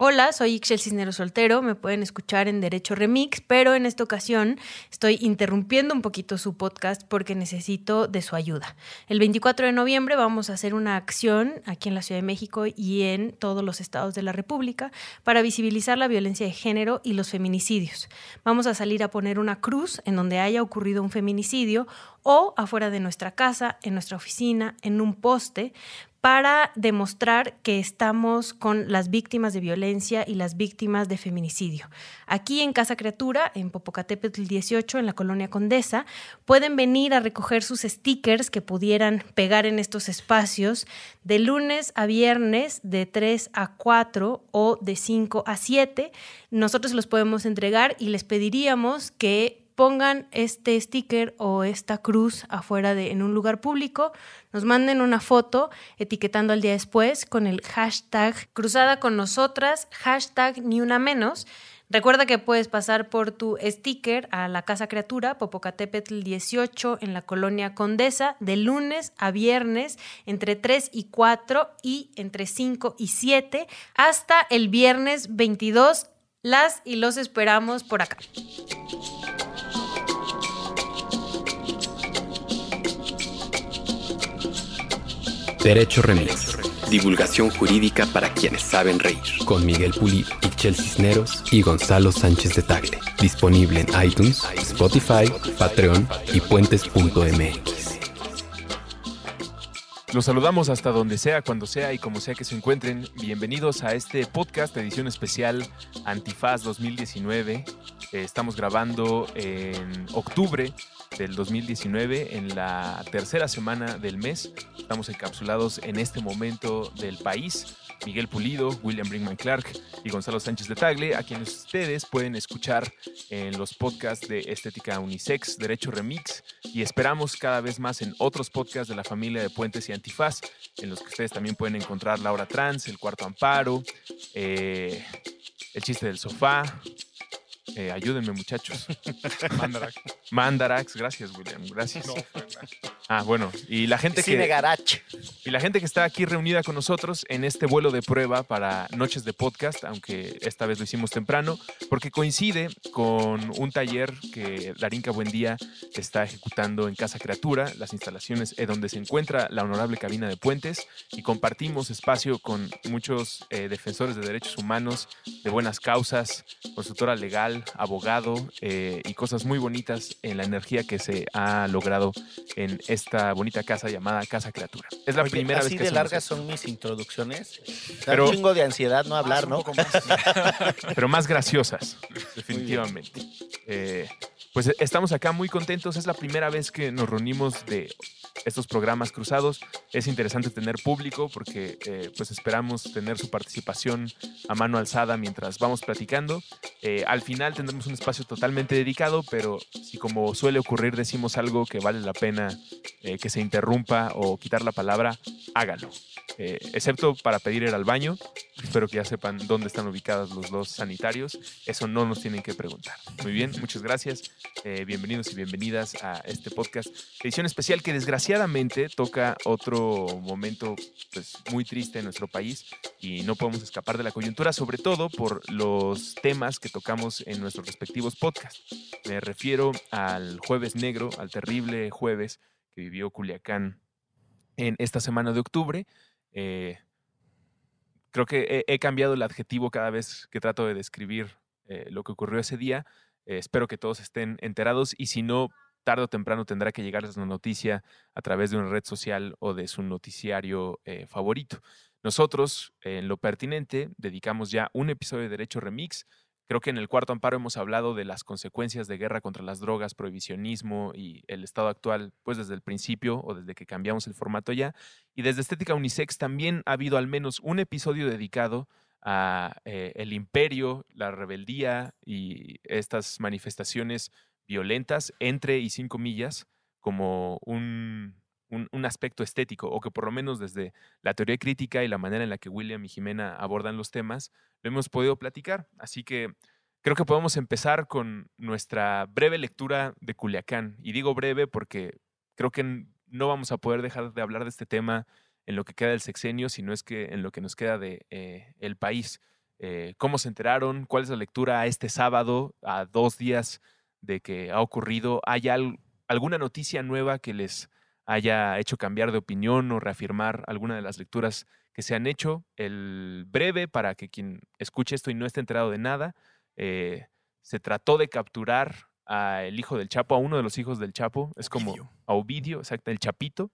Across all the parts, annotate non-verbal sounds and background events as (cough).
Hola, soy Ixel Cisneros Soltero, me pueden escuchar en Derecho Remix, pero en esta ocasión estoy interrumpiendo un poquito su podcast porque necesito de su ayuda. El 24 de noviembre vamos a hacer una acción aquí en la Ciudad de México y en todos los estados de la República para visibilizar la violencia de género y los feminicidios. Vamos a salir a poner una cruz en donde haya ocurrido un feminicidio o afuera de nuestra casa, en nuestra oficina, en un poste, para demostrar que estamos con las víctimas de violencia y las víctimas de feminicidio. Aquí en Casa Criatura, en Popocatépetl 18, en la colonia Condesa, pueden venir a recoger sus stickers que pudieran pegar en estos espacios de lunes a viernes de 3 a 4 o de 5 a 7. Nosotros los podemos entregar y les pediríamos que pongan este sticker o esta cruz afuera de en un lugar público, nos manden una foto etiquetando al día después con el hashtag cruzada con nosotras, hashtag ni una menos. Recuerda que puedes pasar por tu sticker a la Casa Criatura, Popocatépetl 18, en la colonia Condesa, de lunes a viernes, entre 3 y 4 y entre 5 y 7, hasta el viernes 22. Las y los esperamos por acá. Derecho Remix. Divulgación jurídica para quienes saben reír. Con Miguel Pulido, Ixchel Cisneros y Gonzalo Sánchez de Tagle. Disponible en iTunes, Spotify, Patreon y puentes.mx. Los saludamos hasta donde sea, cuando sea y como sea que se encuentren. Bienvenidos a este podcast, edición especial Antifaz 2019. Eh, estamos grabando en octubre del 2019, en la tercera semana del mes. Estamos encapsulados en este momento del país. Miguel Pulido, William Brinkman Clark y Gonzalo Sánchez de Tagle, a quienes ustedes pueden escuchar en los podcasts de Estética Unisex, Derecho Remix y esperamos cada vez más en otros podcasts de la familia de Puentes y Antifaz, en los que ustedes también pueden encontrar La Hora Trans, El Cuarto Amparo, eh, El Chiste del Sofá, eh, ayúdenme, muchachos. (laughs) Mandarax. Mandarax, gracias, William. Gracias. ah, bueno. Y la gente Cine que. Garage. Y la gente que está aquí reunida con nosotros en este vuelo de prueba para noches de podcast, aunque esta vez lo hicimos temprano, porque coincide con un taller que Darinka Buendía está ejecutando en Casa Criatura, las instalaciones en donde se encuentra la honorable cabina de puentes, y compartimos espacio con muchos eh, defensores de derechos humanos, de buenas causas, consultora legal, abogado eh, y cosas muy bonitas en la energía que se ha logrado en esta bonita casa llamada Casa Criatura. Es la Oye, primera así vez que de largas son mis introducciones. Da Pero- un chingo de ansiedad no hablar, un ¿no? más. (laughs) pero más graciosas, definitivamente. Eh, pues estamos acá muy contentos. Es la primera vez que nos reunimos de estos programas cruzados. Es interesante tener público porque eh, pues esperamos tener su participación a mano alzada mientras vamos platicando. Eh, al final tendremos un espacio totalmente dedicado, pero si como suele ocurrir decimos algo que vale la pena eh, que se interrumpa o quitar la palabra, hágalo. Eh, excepto para pedir ir al baño. Espero que ya sepan dónde están ubicados los dos sanitarios. Eso no nos tienen que preguntar. Muy bien, muchas gracias. Eh, bienvenidos y bienvenidas a este podcast. Edición especial que desgraciadamente toca otro momento pues, muy triste en nuestro país y no podemos escapar de la coyuntura, sobre todo por los temas que tocamos en nuestros respectivos podcasts. Me refiero al jueves negro, al terrible jueves que vivió Culiacán en esta semana de octubre. Eh, creo que he, he cambiado el adjetivo cada vez que trato de describir eh, lo que ocurrió ese día. Eh, espero que todos estén enterados y si no, tarde o temprano tendrá que llegarles la noticia a través de una red social o de su noticiario eh, favorito. Nosotros, en lo pertinente, dedicamos ya un episodio de Derecho Remix. Creo que en el cuarto amparo hemos hablado de las consecuencias de guerra contra las drogas, prohibicionismo y el estado actual, pues desde el principio o desde que cambiamos el formato ya. Y desde Estética Unisex también ha habido al menos un episodio dedicado a eh, el imperio, la rebeldía y estas manifestaciones violentas entre y sin comillas como un, un, aspecto estético o que por lo menos desde la teoría crítica y la manera en la que William y Jimena abordan los temas lo hemos podido platicar. Así que creo que podemos empezar con nuestra breve lectura de Culiacán. Y digo breve porque creo que no vamos a poder dejar de hablar de este tema en lo que queda del sexenio, sino es que en lo que nos queda de eh, el país. eh, cómo se enteraron, cuál es la lectura este sábado, a dos días de que ha ocurrido. ¿Hay al- alguna noticia nueva que les haya hecho cambiar de opinión o reafirmar alguna de las lecturas que se han hecho? El breve, para que quien escuche esto y no esté enterado de nada, eh, se trató de capturar al hijo del Chapo, a uno de los hijos del Chapo, es como Ovidio. a Ovidio, exacto, el Chapito,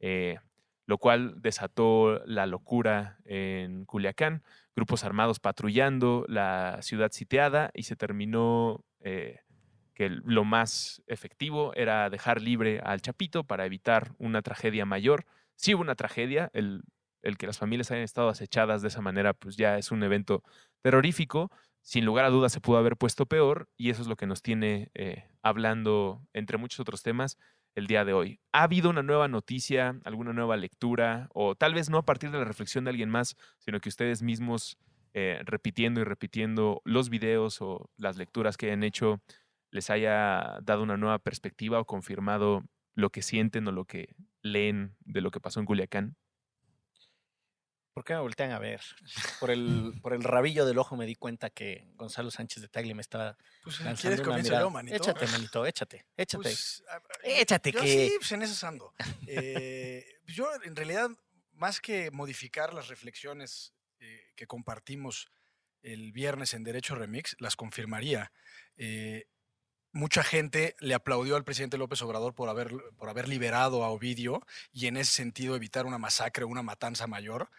eh, lo cual desató la locura en Culiacán, grupos armados patrullando, la ciudad sitiada y se terminó eh, que lo más efectivo era dejar libre al Chapito para evitar una tragedia mayor. Sí hubo una tragedia, el, el que las familias hayan estado acechadas de esa manera, pues ya es un evento terrorífico. Sin lugar a dudas se pudo haber puesto peor y eso es lo que nos tiene eh, hablando, entre muchos otros temas, el día de hoy. ¿Ha habido una nueva noticia, alguna nueva lectura o tal vez no a partir de la reflexión de alguien más, sino que ustedes mismos eh, repitiendo y repitiendo los videos o las lecturas que hayan hecho les haya dado una nueva perspectiva o confirmado lo que sienten o lo que leen de lo que pasó en Culiacán? ¿Por qué me voltean a ver? Por el, por el rabillo del ojo me di cuenta que Gonzalo Sánchez de Tagle me estaba Pues, lanzando ¿quieres una mirada. yo, manito? Échate, manito, échate, échate. Pues, Échate yo que- sí, pues en esas ando. Eh, (laughs) pues yo, en realidad, más que modificar las reflexiones eh, que compartimos el viernes en Derecho Remix, las confirmaría. Eh, mucha gente le aplaudió al presidente López Obrador por haber, por haber liberado a Ovidio y en ese sentido evitar una masacre una matanza mayor.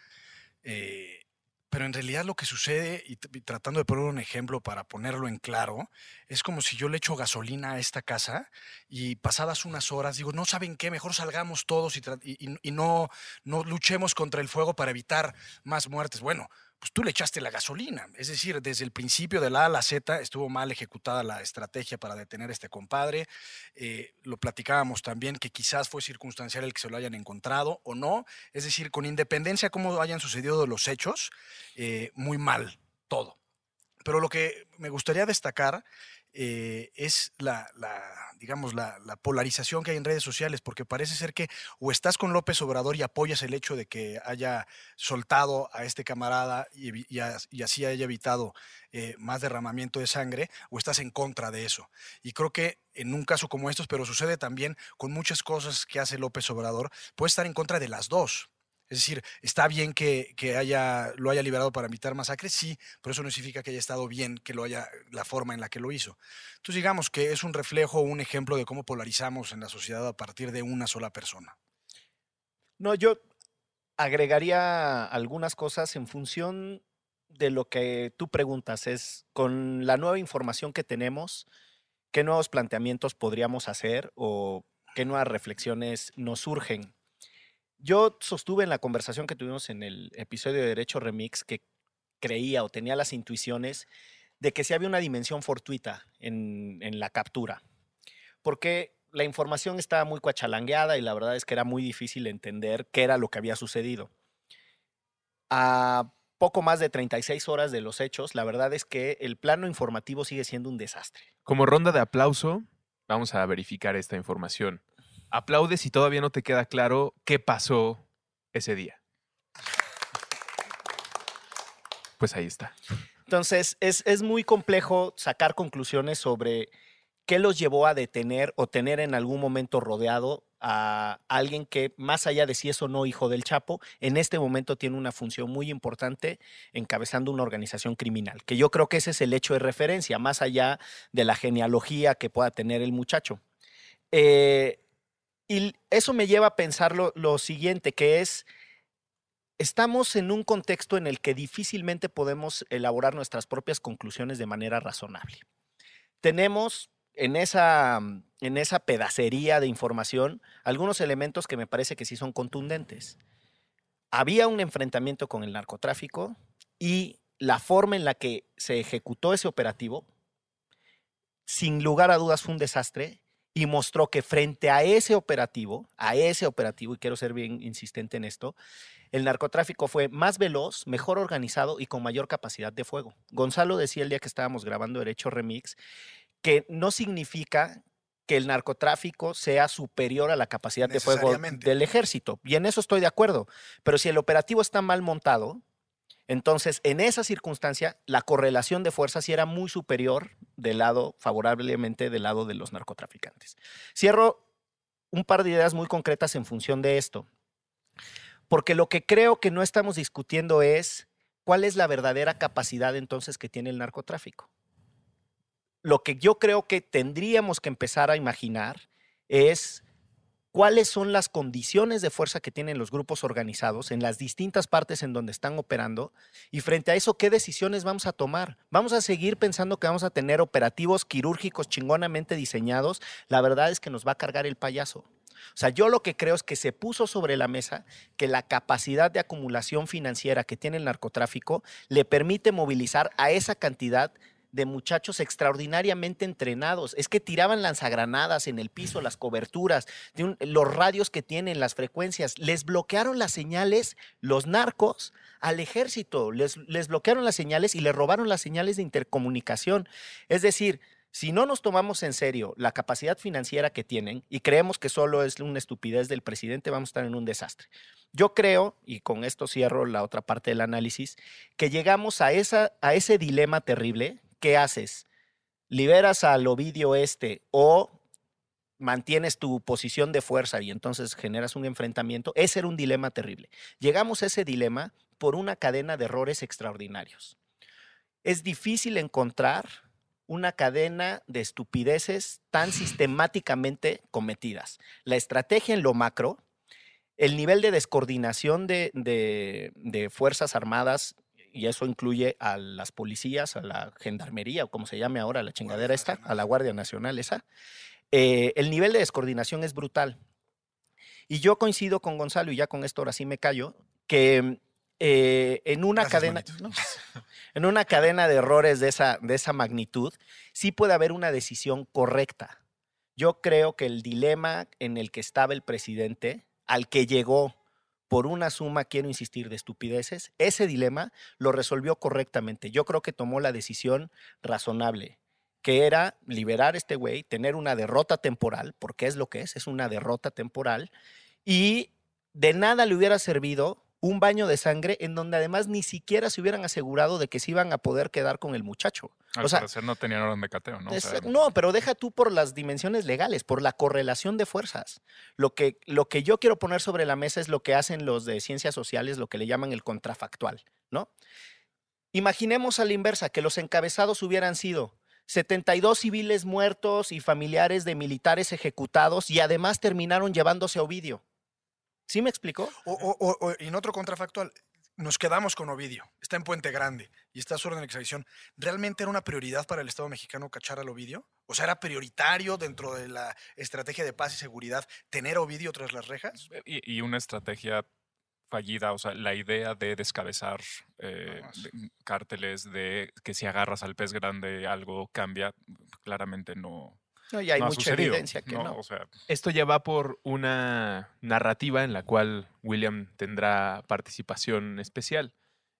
Eh, pero en realidad lo que sucede, y, tratando de poner un ejemplo para ponerlo en claro, es como si yo le echo gasolina a esta casa y pasadas unas horas digo, no saben qué, mejor salgamos todos y- y no, no luchemos contra el fuego para evitar más muertes. Bueno, pues tú le echaste la gasolina. Es decir, desde el principio de la A a la Z estuvo mal ejecutada la estrategia para detener a este compadre. Eh, lo platicábamos también que quizás fue circunstancial el que se lo hayan encontrado o no. Es decir, con independencia cómo hayan sucedido los hechos, eh, muy mal todo. Pero lo que me gustaría destacar eh, es la, digamos, la, la polarización que hay en redes sociales, porque parece ser que o estás con López Obrador y apoyas el hecho de que haya soltado a este camarada y así haya evitado eh, más derramamiento de sangre, o estás en contra de eso. Y creo que en un caso como estos, pero sucede también con muchas cosas que hace López Obrador, puede estar en contra de las dos. Es decir, está bien que, que haya, lo haya liberado para evitar masacres, sí, pero eso no significa que haya estado bien que lo haya, la forma en la que lo hizo. Entonces digamos que es un reflejo, un ejemplo de cómo polarizamos en la sociedad a partir de una sola persona. No, yo agregaría algunas cosas en función de lo que tú preguntas. Es con la nueva información que tenemos, qué nuevos planteamientos podríamos hacer o qué nuevas reflexiones nos surgen. Yo sostuve en la conversación que tuvimos en el episodio de Derecho Remix que creía o tenía las intuiciones de que sí había una dimensión fortuita en, la captura. Porque la información estaba muy cuachalangueada y la verdad es que era muy difícil entender qué era lo que había sucedido. A poco más de 36 horas de los hechos, la verdad es que el plano informativo sigue siendo un desastre. Como ronda de aplauso, vamos a verificar esta información. Aplaude si todavía no te queda claro qué pasó ese día. Pues ahí está. Entonces, es, es muy complejo sacar conclusiones sobre qué los llevó a detener o tener en algún momento rodeado a alguien que, más allá de si es o no hijo del Chapo, en este momento tiene una función muy importante encabezando una organización criminal, que yo creo que ese es el hecho de referencia, más allá de la genealogía que pueda tener el muchacho. Eh, y eso me lleva a pensar lo, lo siguiente, que es, estamos en un contexto en el que difícilmente podemos elaborar nuestras propias conclusiones de manera razonable. Tenemos en esa, en esa pedacería de información algunos elementos que me parece que sí son contundentes. Había un enfrentamiento con el narcotráfico y la forma en la que se ejecutó ese operativo, sin lugar a dudas, fue un desastre y mostró que frente a ese operativo, a ese operativo, y quiero ser bien insistente en esto, el narcotráfico fue más veloz, mejor organizado y con mayor capacidad de fuego. Gonzalo decía el día que estábamos grabando Derecho Remix que no significa que el narcotráfico sea superior a la capacidad de fuego del ejército. Y en eso estoy de acuerdo. Pero si el operativo está mal montado, Entonces, en esa circunstancia, la correlación de fuerzas sí era muy superior del lado, favorablemente del lado de los narcotraficantes. Cierro un par de ideas muy concretas en función de esto, porque lo que creo que no estamos discutiendo es cuál es la verdadera capacidad entonces que tiene el narcotráfico. Lo que yo creo que tendríamos que empezar a imaginar es cuáles son las condiciones de fuerza que tienen los grupos organizados en las distintas partes en donde están operando y frente a eso, ¿qué decisiones vamos a tomar? ¿Vamos a seguir pensando que vamos a tener operativos quirúrgicos chingonamente diseñados? La verdad es que nos va a cargar el payaso. O sea, yo lo que creo es que se puso sobre la mesa que la capacidad de acumulación financiera que tiene el narcotráfico le permite movilizar a esa cantidad de muchachos extraordinariamente entrenados. Es que tiraban lanzagranadas en el piso, las coberturas, los radios que tienen, las frecuencias. Les bloquearon las señales los narcos al ejército. Les, les bloquearon las señales y les robaron las señales de intercomunicación. Es decir, si no nos tomamos en serio la capacidad financiera que tienen y creemos que solo es una estupidez del presidente, vamos a estar en un desastre. Yo creo, y con esto cierro la otra parte del análisis, que llegamos a, esa, a ese dilema terrible ¿qué haces? ¿Liberas al Ovidio este o mantienes tu posición de fuerza y entonces generas un enfrentamiento? Ese era un dilema terrible. Llegamos a ese dilema por una cadena de errores extraordinarios. Es difícil encontrar una cadena de estupideces tan sistemáticamente cometidas. La estrategia en lo macro, el nivel de descoordinación de, de Fuerzas Armadas y eso incluye a las policías, a la gendarmería, o como se llame ahora, la chingadera esta, a la Guardia Nacional esa, eh, el nivel de descoordinación es brutal. Y yo coincido con Gonzalo, y ya con esto ahora sí me callo, que eh, en una cadena (laughs) en una cadena de errores de esa, de esa magnitud sí puede haber una decisión correcta. Yo creo que el dilema en el que estaba el presidente, al que llegó por una suma, quiero insistir, de estupideces, ese dilema lo resolvió correctamente. Yo creo que tomó la decisión razonable, que era liberar a este güey, tener una derrota temporal, porque es lo que es, es una derrota temporal, y de nada le hubiera servido un baño de sangre en donde además ni siquiera se hubieran asegurado de que se iban a poder quedar con el muchacho. Al o parecer no tenían orden de cateo, ¿no? no, pero deja tú por las dimensiones legales, por la correlación de fuerzas. Lo que, lo que yo quiero poner sobre la mesa es lo que hacen los de ciencias sociales, lo que le llaman el contrafactual, ¿no? Imaginemos a la inversa, que los encabezados hubieran sido 72 civiles muertos y familiares de militares ejecutados y además terminaron llevándose a Ovidio. ¿Sí me explicó? O, en otro contrafactual, nos quedamos con Ovidio, está en Puente Grande y está a su orden de extradición. ¿Realmente era una prioridad para el Estado mexicano cachar al Ovidio? O sea, ¿era prioritario dentro de la estrategia de paz y seguridad tener a Ovidio tras las rejas? Y, una estrategia fallida, o sea, la idea de descabezar eh, cárteles, de que si agarras al pez grande algo cambia, claramente no, no, y hay mucha evidencia que no. Esto ya va por una narrativa en la cual William tendrá participación especial.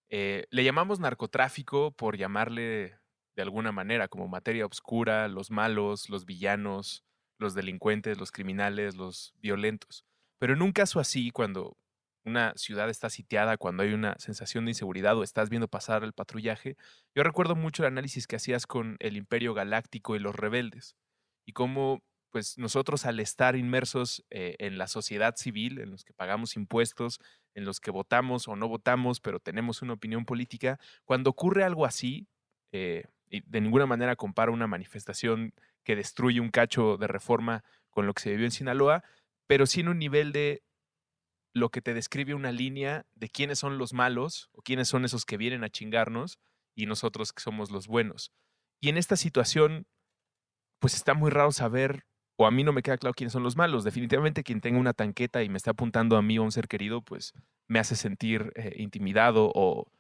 Eh, le llamamos narcotráfico por llamarle de alguna manera como materia oscura, los malos, los villanos, los delincuentes, los criminales, los violentos. Pero en un caso así, cuando una ciudad está sitiada, cuando hay una sensación de inseguridad o estás viendo pasar el patrullaje, yo recuerdo mucho el análisis que hacías con el Imperio Galáctico y los rebeldes y cómo pues nosotros al estar inmersos eh, en la sociedad civil, en los que pagamos impuestos, en los que votamos o no votamos, pero tenemos una opinión política, cuando ocurre algo así, eh, y de ninguna manera compara una manifestación que destruye un cacho de reforma con lo que se vivió en Sinaloa, pero sí en un nivel de lo que te describe una línea de quiénes son los malos o quiénes son esos que vienen a chingarnos y nosotros que somos los buenos. Y en esta situación pues está muy raro saber, o a mí no me queda claro quiénes son los malos. Definitivamente quien tenga una tanqueta y me está apuntando a mí o a un ser querido, pues me hace sentir eh, intimidado o,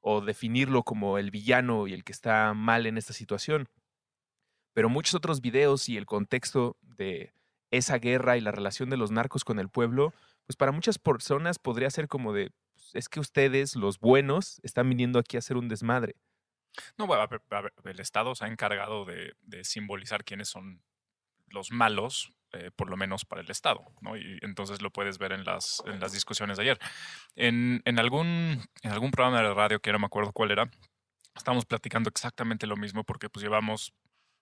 o definirlo como el villano y el que está mal en esta situación. Pero muchos otros videos y el contexto de esa guerra y la relación de los narcos con el pueblo, pues para muchas personas podría ser como de, pues, es que ustedes, los buenos, están viniendo aquí a hacer un desmadre. No, el Estado se ha encargado de, simbolizar quiénes son los malos eh, por lo menos para el Estado, ¿no? Y entonces lo puedes ver en las, discusiones de ayer. En, algún, programa de radio, que no me acuerdo cuál era, estábamos platicando exactamente lo mismo porque pues llevamos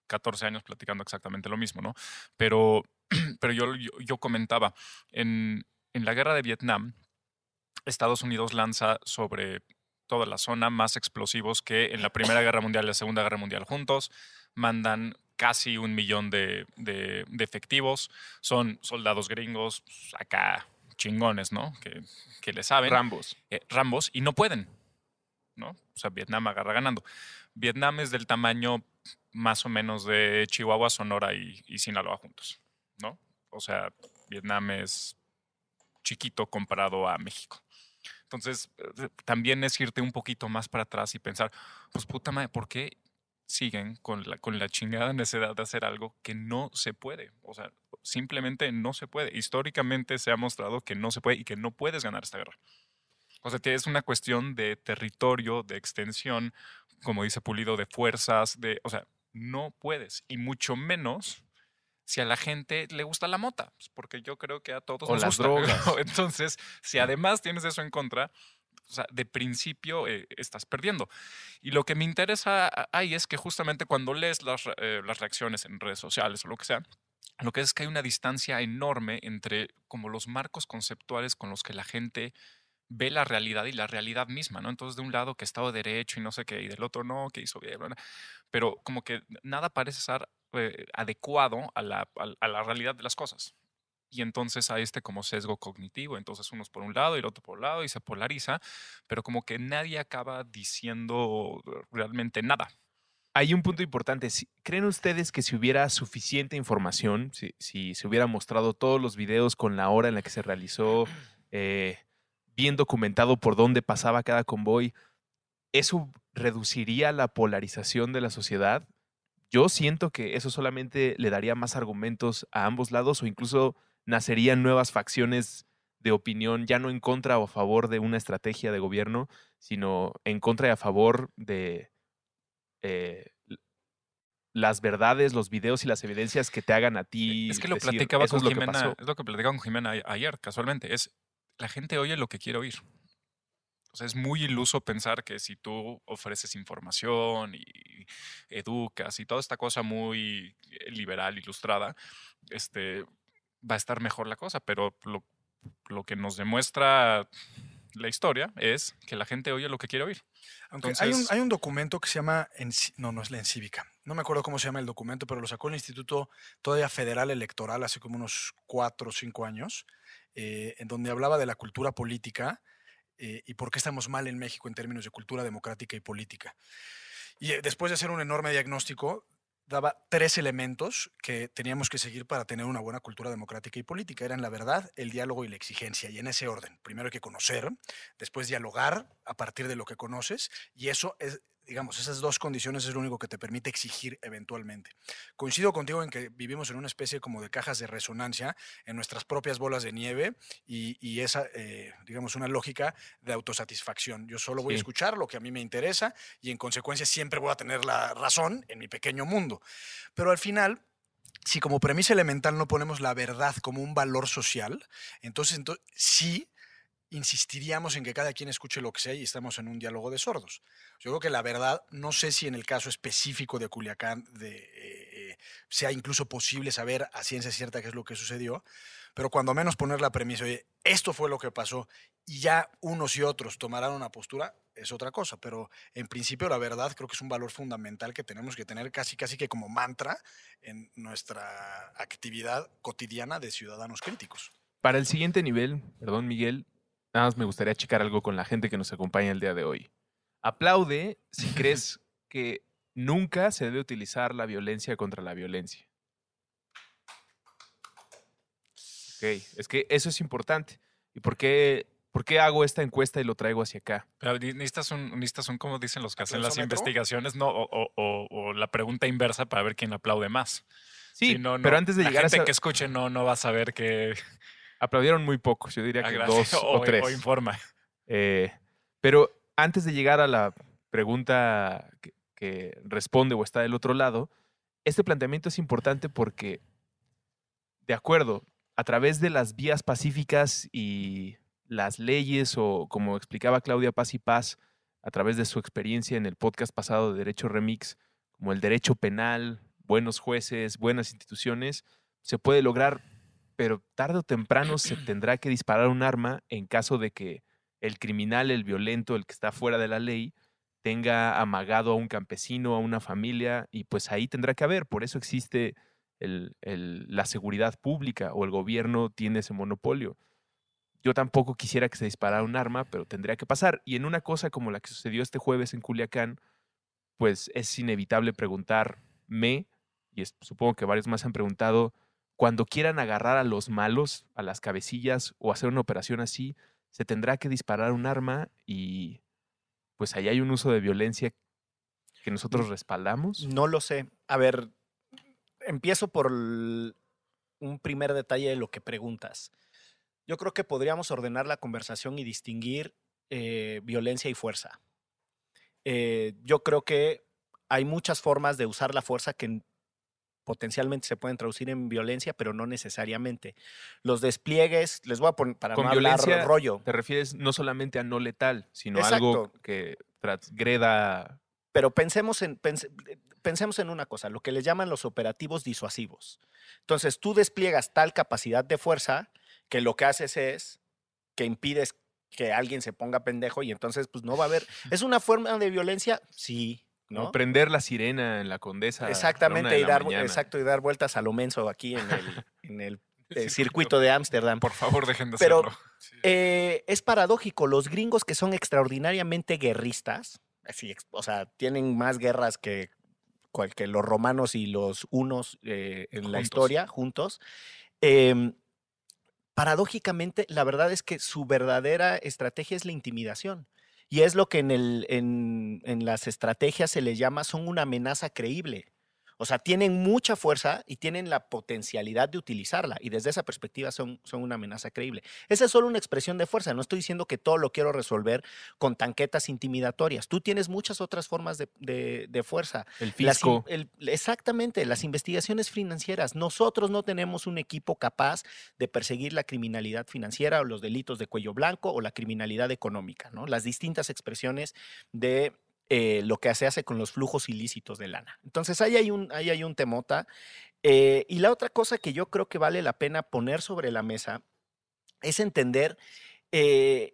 14 años platicando exactamente lo mismo, ¿no? Pero, (clears throat) yo, comentaba, en, en la guerra de Vietnam, Estados Unidos lanza sobre toda la zona más explosivos que en la Primera (laughs) Guerra Mundial y la Segunda Guerra Mundial juntos. Mandan casi un millón de, de, efectivos. Son soldados gringos, pues, acá chingones, ¿no? Que, que le saben. Rambos. Eh, Rambos, y no pueden, ¿no? O sea, Vietnam agarra ganando. Vietnam es del tamaño más o menos de Chihuahua, Sonora y, y Sinaloa juntos, ¿no? O sea, Vietnam es chiquito comparado a México. Entonces, eh, también es irte un poquito más para atrás y pensar, pues puta madre, ¿por qué siguen con la, con la chingada necesidad de hacer algo que no se puede? O sea, simplemente no se puede. Históricamente se ha mostrado que no se puede y que no puedes ganar esta guerra. O sea, es una cuestión de territorio, de extensión, como dice Pulido, de fuerzas, de, o sea, no puedes. Y mucho menos si a la gente le gusta la mota, pues, porque yo creo que a todos o nos las gusta. (laughs) drogas. Entonces, si además tienes eso en contra, o sea, de principio eh, estás perdiendo. Y lo que me interesa ahí es que justamente cuando lees las, eh, las reacciones en redes sociales o lo que sea, lo que es que hay una distancia enorme entre como los marcos conceptuales con los que la gente ve la realidad y la realidad misma, ¿no? Entonces, de un lado que Estado de Derecho y no sé qué, y del otro no, que hizo bien, pero como que nada parece estar eh, adecuado a la, a, la, realidad de las cosas. Y entonces hay este como sesgo cognitivo, entonces unos por un lado y el otro por un lado y se polariza, pero como que nadie acaba diciendo realmente nada. Hay un punto importante. ¿Creen ustedes que si hubiera suficiente información, si, si se hubiera mostrado todos los videos con la hora en la que se realizó, eh, bien documentado por dónde pasaba cada convoy, eso reduciría la polarización de la sociedad? Yo siento que eso solamente le daría más argumentos a ambos lados o incluso nacerían nuevas facciones de opinión, ya no en contra o a favor de una estrategia de gobierno, sino en contra y a favor de eh, las verdades, los videos y las evidencias que te hagan a ti. Es que lo decir, platicaba "Eso con es lo que Jimena, pasó". es lo que platicaba con Jimena ayer, casualmente. Es la gente oye lo que quiere oír. O sea, es muy iluso pensar que si tú ofreces información y educas y toda esta cosa muy eh, liberal, ilustrada, este, va a estar mejor la cosa. Pero lo, lo que nos demuestra la historia es que la gente oye lo que quiere oír. Aunque hay, un, Entonces- hay un documento que se llama, Enci- no, no es la Encívica, no me acuerdo cómo se llama el documento, pero lo sacó el Instituto todavía Federal Electoral hace como unos cuatro o cinco años, eh, en donde hablaba de la cultura política eh, y por qué estamos mal en México en términos de cultura democrática y política. Y eh, después de hacer un enorme diagnóstico, daba tres elementos que teníamos que seguir para tener una buena cultura democrática y política. Eran la verdad, el diálogo y la exigencia. Y en ese orden. Primero hay que conocer, después dialogar a partir de lo que conoces. Y eso es, digamos, esas dos condiciones es lo único que te permite exigir eventualmente. Coincido contigo en que vivimos en una especie como de cajas de resonancia en nuestras propias bolas de nieve y, y esa, eh, digamos, una lógica de autosatisfacción. Yo solo voy a escuchar lo que a mí me interesa y en consecuencia siempre voy a tener la razón en mi pequeño mundo. Pero al final, si como premisa elemental no ponemos la verdad como un valor social, entonces, ento- sí insistiríamos en que cada quien escuche lo que sea y estamos en un diálogo de sordos. Yo creo que la verdad, no sé si en el caso específico de Culiacán eh, eh, sea incluso posible saber a ciencia cierta qué es lo que sucedió, pero cuando menos poner la premisa, oye, esto fue lo que pasó y ya unos y otros tomarán una postura, es otra cosa, pero en principio la verdad creo que es un valor fundamental que tenemos que tener casi casi que como mantra en nuestra actividad cotidiana de ciudadanos críticos. Para el siguiente nivel, perdón Miguel, nada más me gustaría checar algo con la gente que nos acompaña el día de hoy. Aplaude si (laughs) crees que nunca se debe utilizar la violencia contra la violencia. Ok, es que eso es importante. ¿Y por qué, por qué hago esta encuesta y lo traigo hacia acá? Pero ne- necesitas un, necesitas un, como dicen los que hacen las investigaciones, no, o, o- o- o la pregunta inversa para ver quién aplaude más. Sí, Si no, no, pero antes de la llegar a gente esa, que escuche no, no va a saber que aplaudieron muy pocos, yo diría Ah, que gracias. dos (laughs) o, o tres. o informa. Eh, pero antes de llegar a la pregunta que, que responde o está del otro lado, este planteamiento es importante porque de acuerdo, a través de las vías pacíficas y las leyes, o como explicaba Claudia Paz y Paz, a través de su experiencia en el podcast pasado de Derecho Remix, como el derecho penal, buenos jueces, buenas instituciones, se puede lograr, pero tarde o temprano se tendrá que disparar un arma en caso de que el criminal, el violento, el que está fuera de la ley, tenga amagado a un campesino, a una familia, y pues ahí tendrá que haber. Por eso existe la seguridad pública o el gobierno tiene ese monopolio. Yo tampoco quisiera que se disparara un arma, pero tendría que pasar. Y en una cosa como la que sucedió este jueves en Culiacán, pues es inevitable preguntarme, y supongo que varios más han preguntado, cuando quieran agarrar a los malos, a las cabecillas o hacer una operación así, se tendrá que disparar un arma y pues ahí hay un uso de violencia que nosotros respaldamos. No lo sé. A ver, empiezo por un primer detalle de lo que preguntas. Yo creo que podríamos ordenar la conversación y distinguir eh, violencia y fuerza. Eh, yo creo que hay muchas formas de usar la fuerza que potencialmente se pueden traducir en violencia, pero no necesariamente. Los despliegues, les voy a poner para Con no hablar violencia rollo, Te refieres no solamente a no letal, sino Exacto. algo que transgreda pero pensemos en, pense- eh, pensemos en una cosa, lo que le llaman los operativos disuasivos. Entonces, tú despliegas tal capacidad de fuerza que lo que haces es que impides que alguien se ponga pendejo y entonces pues no va a haber... (laughs) ¿Es una forma de violencia? Sí, ¿no? prender la sirena en la condesa. Exactamente, y dar, exacto, y dar vueltas a lo menso aquí en el, (laughs) en el (laughs) eh, circuito de Ámsterdam. Por favor, dejen de Pero- hacerlo. (laughs) Eh, es paradójico, los gringos que son extraordinariamente guerristas, así, ex- o sea, tienen más guerras que, que los romanos y los unos eh, en la historia juntos. em, paradójicamente, la verdad es que su verdadera estrategia es la intimidación. Y es lo que en, el, en, en las estrategias se les llama, son una amenaza creíble. O sea, tienen mucha fuerza y tienen la potencialidad de utilizarla. Y desde esa perspectiva son, son una amenaza creíble. Esa es solo una expresión de fuerza. No estoy diciendo que todo lo quiero resolver con tanquetas intimidatorias. Tú tienes muchas otras formas de, de- de fuerza. El Las fisco. el- exactamente, las investigaciones financieras. Nosotros no tenemos un equipo capaz de perseguir la criminalidad financiera o los delitos de cuello blanco o la criminalidad económica, ¿no? Las distintas expresiones de eh, lo que se hace con los flujos ilícitos de lana. Entonces, ahí hay un, ahí hay un temota. Eh, y la otra cosa que yo creo que vale la pena poner sobre la mesa es entender eh,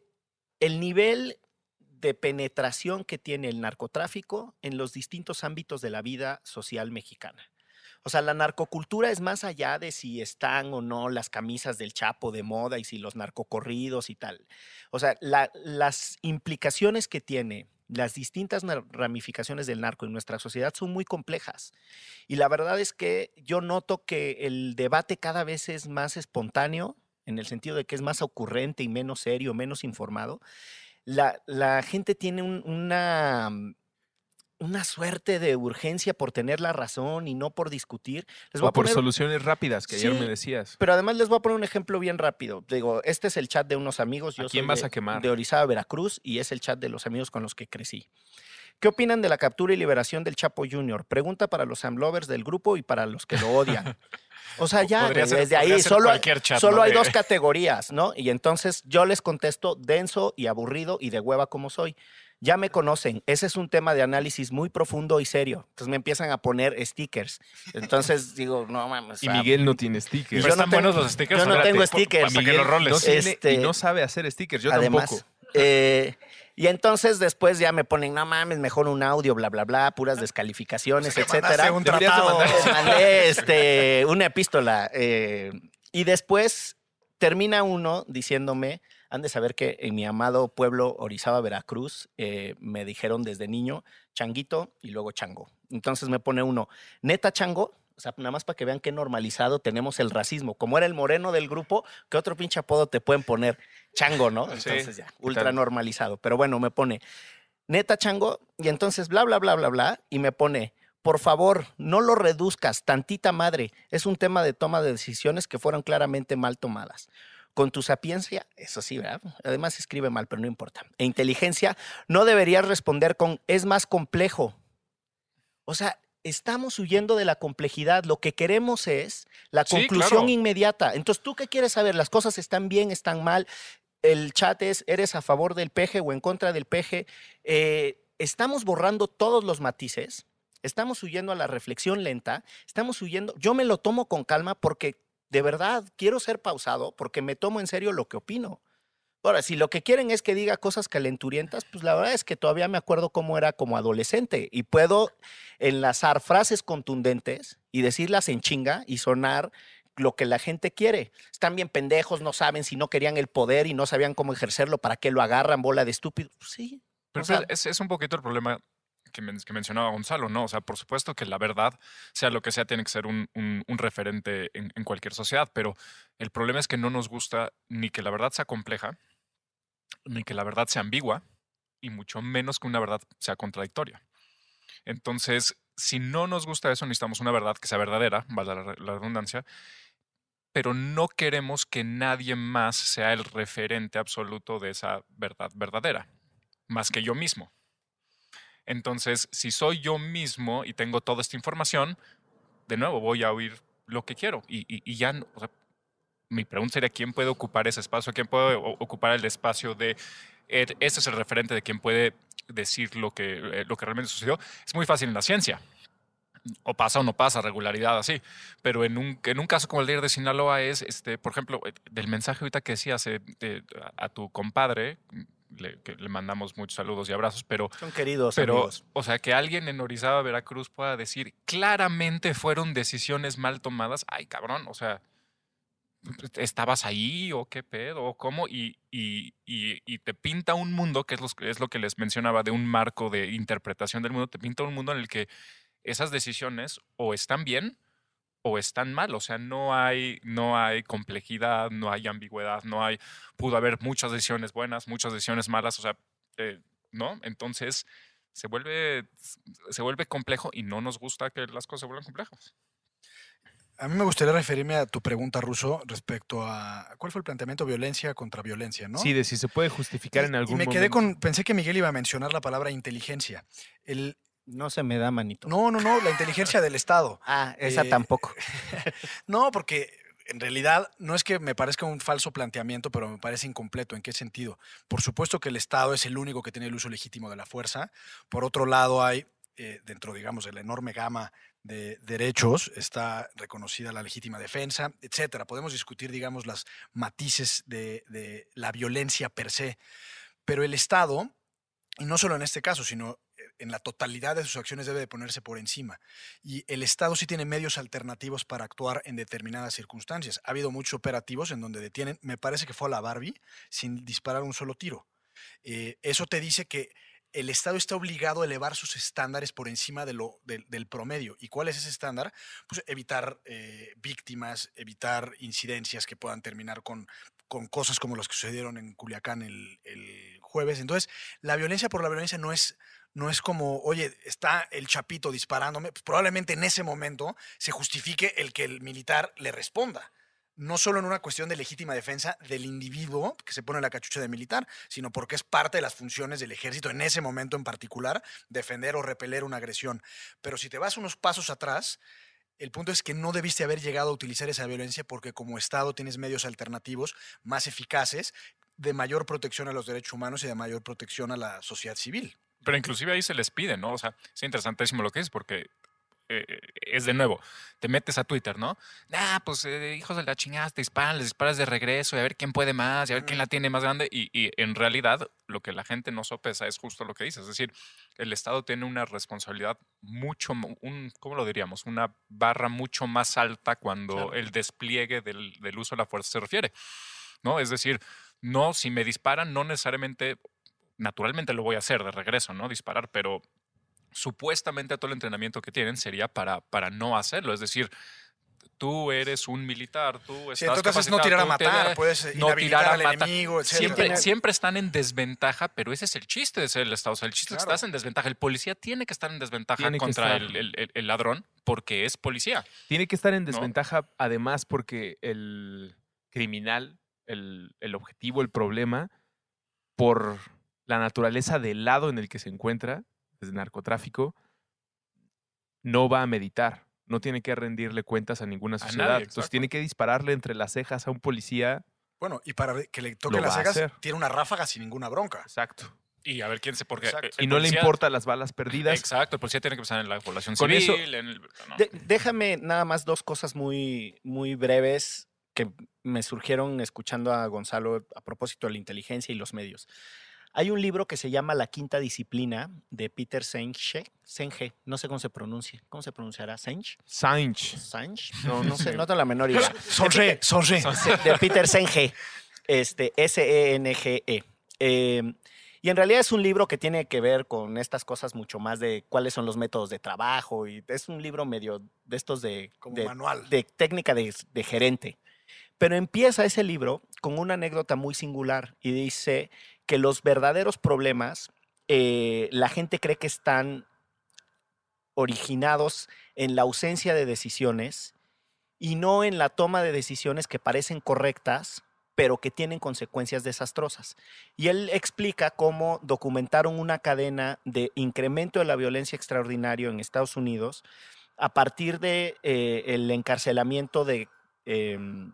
el nivel de penetración que tiene el narcotráfico en los distintos ámbitos de la vida social mexicana. O sea, la narcocultura es más allá de si están o no las camisas del Chapo de moda y si los narcocorridos y tal. O sea, la- las implicaciones que tiene las distintas ramificaciones del narco en nuestra sociedad son muy complejas. Y la verdad es que yo noto que el debate cada vez es más espontáneo, en el sentido de que es más ocurrente y menos serio, menos informado. La, la gente tiene un- una, una suerte de urgencia por tener la razón y no por discutir. Les voy O a por soluciones rápidas, que ayer me decías. pero además les voy a poner un ejemplo bien rápido. Digo, este es el chat de unos amigos. Yo ¿A quién soy vas de- a quemar? De Orizaba, Veracruz, y es el chat de los amigos con los que crecí. ¿Qué opinan de la captura y liberación del Chapo Junior? Pregunta para los Amlovers del grupo y para los que lo odian. O sea, ya, ser- desde ahí solo, hay- cualquier chat, solo ¿no? hay dos categorías, ¿no? Y entonces yo les contesto denso y aburrido y de hueva como soy. Ya me conocen, ese es un tema de análisis muy profundo y serio. Entonces me empiezan a poner stickers. Entonces digo, no mames. Y o sea, Miguel no tiene stickers. yo Pero no están tengo- buenos los stickers. yo no tengo stickers. Para que Miguel los roles. no tiene- Este, y no sabe hacer stickers, yo Además, tampoco. eh, y entonces después ya me ponen, no mames, mejor un audio, bla, bla, bla, puras descalificaciones, que etcétera. mandaste un tratado. mandé este, una epístola. eh, y después termina uno diciéndome, han de saber que en mi amado pueblo Orizaba, Veracruz, eh, me dijeron desde niño changuito y luego chango. Entonces me pone uno, neta chango. O sea, nada más para que vean qué normalizado tenemos el racismo. Como era el moreno del grupo, ¿qué otro pinche apodo te pueden poner? Chango, ¿no? Sí, Entonces ya, ¿qué ultra tal? normalizado. Pero bueno, me pone, neta chango, y entonces bla, bla, bla, bla, bla, y me pone, por favor, no lo reduzcas, tantita madre. Es un tema de toma de decisiones que fueron claramente mal tomadas. Con tu sapiencia, eso sí, ¿verdad? Además escribe mal, pero no importa. E inteligencia, no deberías responder con es más complejo. O sea, estamos huyendo de la complejidad. Lo que queremos es la Sí, conclusión claro. inmediata. Entonces, ¿tú qué quieres saber? ¿Las cosas están bien, están mal? El chat es, ¿eres a favor del peje o en contra del peje? Eh, estamos borrando todos los matices. Estamos huyendo a la reflexión lenta. Estamos huyendo. Yo me lo tomo con calma porque de verdad quiero ser pausado porque me tomo en serio lo que opino. Ahora, si lo que quieren es que diga cosas calenturientas, pues la verdad es que todavía me acuerdo cómo era como adolescente y puedo enlazar frases contundentes y decirlas en chinga y sonar lo que la gente quiere. Están bien pendejos, no saben si no querían el poder y no sabían cómo ejercerlo, ¿para qué lo agarran, bola de estúpido? Sí. Pero o sea, pues, es, es un poquito el problema que, men- que mencionaba Gonzalo, ¿no? O sea, por supuesto que la verdad, sea lo que sea, tiene que ser un, un- un referente en, en cualquier sociedad, pero el problema es que no nos gusta ni que la verdad sea compleja, ni que la verdad sea ambigua, y mucho menos que una verdad sea contradictoria. Entonces, si no nos gusta eso, necesitamos una verdad que sea verdadera, valga la, la redundancia, pero no queremos que nadie más sea el referente absoluto de esa verdad verdadera, más que yo mismo. Entonces, si soy yo mismo y tengo toda esta información, de nuevo voy a oír lo que quiero y, ya, o sea, mi pregunta sería, ¿quién puede ocupar ese espacio? ¿Quién puede ocupar el espacio de, este es el referente de quién puede decir lo que, eh, lo que realmente sucedió? Es muy fácil en la ciencia. O pasa o no pasa, regularidad así. Pero en un, en un caso como el de, Sinaloa es, este, por ejemplo, eh, del mensaje ahorita que decías eh, de- a tu compadre, le, que le mandamos muchos saludos y abrazos, pero son queridos pero, amigos. o sea, que alguien en Orizaba, Veracruz pueda decir claramente fueron decisiones mal tomadas. Ay, cabrón, o sea, ¿estabas ahí o qué pedo o cómo? Y, y, y, y te pinta un mundo, que es, los- es lo que les mencionaba, de un marco de interpretación del mundo, te pinta un mundo en el que esas decisiones o están bien o están mal, o sea, no hay, no hay complejidad, no hay ambigüedad, no hay, pudo haber muchas decisiones buenas, muchas decisiones malas, o sea, eh, ¿no? Entonces se vuelve, se vuelve complejo y no nos gusta que las cosas se vuelvan complejas. A mí me gustaría referirme a tu pregunta, Ruso, respecto a cuál fue el planteamiento violencia contra violencia, ¿no? Sí, de si se puede justificar Y- en y algún me momento. quedé con, pensé que Miguel iba a mencionar la palabra inteligencia. El, No se me da manito. no, no, no, la inteligencia del Estado. Ah, esa Eh, tampoco. (laughs) No, porque en realidad no es que me parezca un falso planteamiento, pero me parece incompleto. ¿En qué sentido? Por supuesto que el Estado es el único que tiene el uso legítimo de la fuerza. Por otro lado, hay, eh, dentro, digamos, de la enorme gama de derechos, está reconocida la legítima defensa, etcétera. Podemos discutir, digamos, las matices de, de la violencia per se. Pero el Estado, y no solo en este caso, sino en la totalidad de sus acciones debe de ponerse por encima. Y el Estado sí tiene medios alternativos para actuar en determinadas circunstancias. Ha habido muchos operativos en donde detienen, me parece que fue a la Barbie, sin disparar un solo tiro. Eh, eso te dice que el Estado está obligado a elevar sus estándares por encima de lo, del- promedio. ¿Y cuál es ese estándar? Pues evitar eh, víctimas, evitar incidencias que puedan terminar con, con cosas como las que sucedieron en Culiacán el, el jueves. Entonces, la violencia por la violencia no es, no es como, oye, está el chapito disparándome. Pues probablemente en ese momento se justifique el que el militar le responda. No solo en una cuestión de legítima defensa del individuo que se pone la cachucha de militar, sino porque es parte de las funciones del ejército en ese momento en particular, defender o repeler una agresión. Pero si te vas unos pasos atrás, el punto es que no debiste haber llegado a utilizar esa violencia porque como Estado tienes medios alternativos más eficaces de mayor protección a los derechos humanos y de mayor protección a la sociedad civil. Pero inclusive ahí se les pide, ¿no? O sea, es interesantísimo lo que es porque eh, es de nuevo, te metes a Twitter, ¿no? Ah, pues eh, hijos de la chingada, te disparan, les disparas de regreso y a ver quién puede más y a ver quién la tiene más grande. Y, y en realidad lo que la gente no sopesa es justo lo que dices. Es decir, el Estado tiene una responsabilidad mucho, un, ¿cómo lo diríamos? Una barra mucho más alta cuando Claro. el despliegue del, del uso de la fuerza se refiere, ¿no? Es decir, no, si me disparan, no necesariamente naturalmente lo voy a hacer de regreso, ¿no? Disparar, pero supuestamente todo el entrenamiento que tienen sería para, para no hacerlo. Es decir, tú eres un militar, tú Si estás entonces no tirar a matar, puedes no inhabilitar tirar a al matar. enemigo, etc. Siempre, siempre están en desventaja, pero ese es el chiste de ser el Estado. O sea, el chiste es que estás en desventaja. El policía tiene que estar en desventaja Tiene contra estar. el, el- el- el ladrón porque es policía. Tiene que estar en desventaja, además, porque el criminal, el, el objetivo, el problema, por la naturaleza del lado en el que se encuentra, desde narcotráfico, no va a meditar, no tiene que rendirle cuentas a ninguna nadie, sociedad. Entonces tiene que dispararle entre las cejas a un policía. Bueno, y para que le toque las cejas, tiene una ráfaga sin ninguna bronca. Exacto. Y a ver quién se. Porque Exacto. Y no le policía- importa las balas perdidas. Exacto, el policía tiene que pensar en la población Con civil. eso- en el- no. De- déjame nada más dos cosas muy, muy breves que me surgieron escuchando a Gonzalo a propósito de la inteligencia y los medios. Hay un libro que se llama La Quinta Disciplina de Peter Senge. Senge, no sé cómo se pronuncia. ¿Cómo se pronunciará? Senge. Sainch. Senge. No, no sé, no tengo la menor idea. (laughs) Sonríe, sonríe. de Peter Senge, este, S-E-N-G-E. Eh, y en realidad es un libro que tiene que ver con estas cosas mucho más de cuáles son los métodos de trabajo y es un libro medio de estos de, Como de- manual. de técnica de, de gerente. Pero empieza ese libro con una anécdota muy singular y dice que los verdaderos problemas eh, la gente cree que están originados en la ausencia de decisiones y no en la toma de decisiones que parecen correctas, pero que tienen consecuencias desastrosas. Y él explica cómo documentaron una cadena de incremento de la violencia extraordinario en Estados Unidos a partir de eh, el encarcelamiento de, em,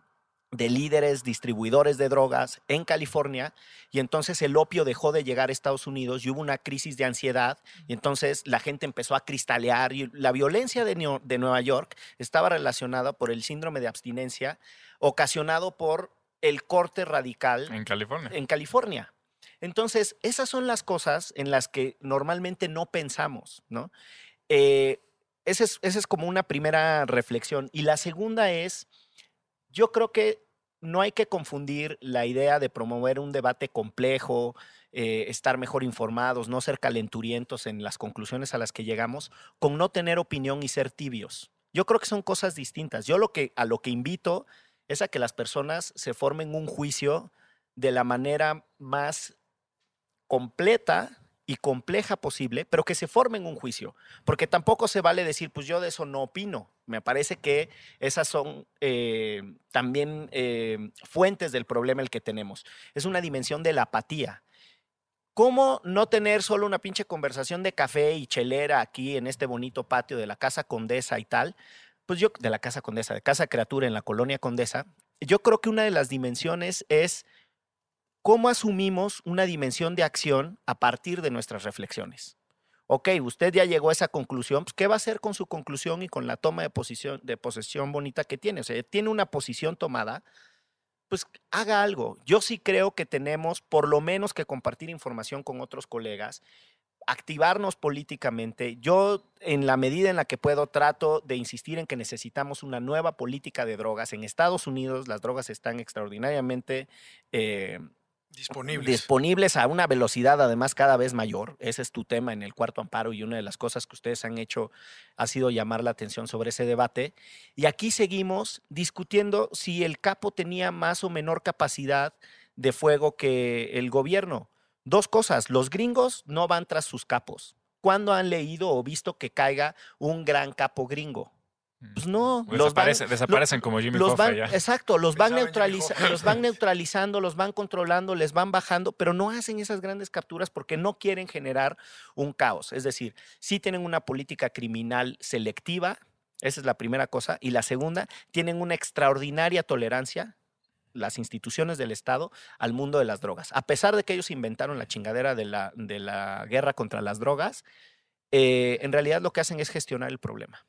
de líderes distribuidores de drogas en California y entonces el opio dejó de llegar a Estados Unidos y hubo una crisis de ansiedad y entonces la gente empezó a cristalear y la violencia de, de Nueva York estaba relacionada por el síndrome de abstinencia ocasionado por el corte radical En California. en California. Entonces, esas son las cosas en las que normalmente no pensamos, ¿no? Eh, esa es, esa es como una primera reflexión. Y la segunda es, yo creo que no hay que confundir la idea de promover un debate complejo, eh, estar mejor informados, no ser calenturientos en las conclusiones a las que llegamos, con no tener opinión y ser tibios. Yo creo que son cosas distintas. Yo lo que, a lo que invito es a que las personas se formen un juicio de la manera más completa y compleja posible, pero que se formen un juicio, porque tampoco se vale decir, pues yo de eso no opino. Me parece que esas son eh, también eh, fuentes del problema el que tenemos. Es una dimensión de la apatía. ¿Cómo no tener solo una pinche conversación de café y chelera aquí en este bonito patio de la Casa Condesa y tal? Pues yo, de la Casa Condesa, de Casa Criatura en la colonia Condesa, yo creo que una de las dimensiones es cómo asumimos una dimensión de acción a partir de nuestras reflexiones. Ok, usted ya llegó a esa conclusión, pues, ¿qué va a hacer con su conclusión y con la toma de, posición, de posesión bonita que tiene? O sea, tiene una posición tomada, pues haga algo. Yo sí creo que tenemos por lo menos que compartir información con otros colegas, activarnos políticamente. Yo, en la medida en la que puedo, trato de insistir en que necesitamos una nueva política de drogas. En Estados Unidos las drogas están extraordinariamente eh, Disponibles. disponibles a una velocidad además cada vez mayor. Ese es tu tema en el cuarto amparo y una de las cosas que ustedes han hecho ha sido llamar la atención sobre ese debate. Y aquí seguimos discutiendo si el capo tenía más o menor capacidad de fuego que el gobierno. Dos cosas, los gringos no van tras sus capos. ¿Cuándo han leído o visto que caiga un gran capo gringo? Pues no, los van- Desaparece- desaparecen como Jimmy los Hoffa van, ya. exacto, los van, neutraliza- los van neutralizando, los van controlando, les van bajando, pero no hacen esas grandes capturas porque no quieren generar un caos. Es decir, sí tienen una política criminal selectiva, esa es la primera cosa, y la segunda, tienen una extraordinaria tolerancia las instituciones del Estado al mundo de las drogas. A pesar de que ellos inventaron la chingadera de la, de la guerra contra las drogas, eh, en realidad lo que hacen es gestionar el problema.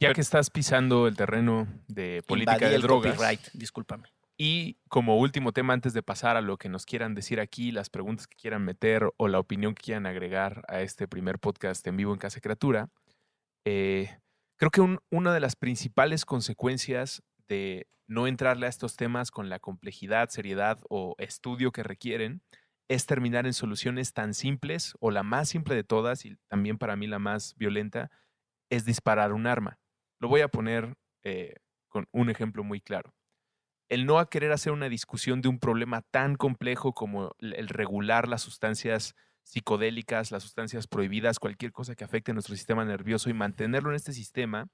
Ya que estás pisando el terreno de política Invadí de el drogas. copyright, discúlpame. Y como último tema, antes de pasar a lo que nos quieran decir aquí, las preguntas que quieran meter o la opinión que quieran agregar a este primer podcast en vivo en Casa Criatura, eh, creo que un- una de las principales consecuencias de no entrarle a estos temas con la complejidad, seriedad o estudio que requieren es terminar en soluciones tan simples o la más simple de todas y también para mí la más violenta es disparar un arma. Lo voy a poner eh, con un ejemplo muy claro el no a querer hacer una discusión de un problema tan complejo como el regular las sustancias psicodélicas, las sustancias prohibidas, cualquier cosa que afecte a nuestro sistema nervioso y mantenerlo en este sistema,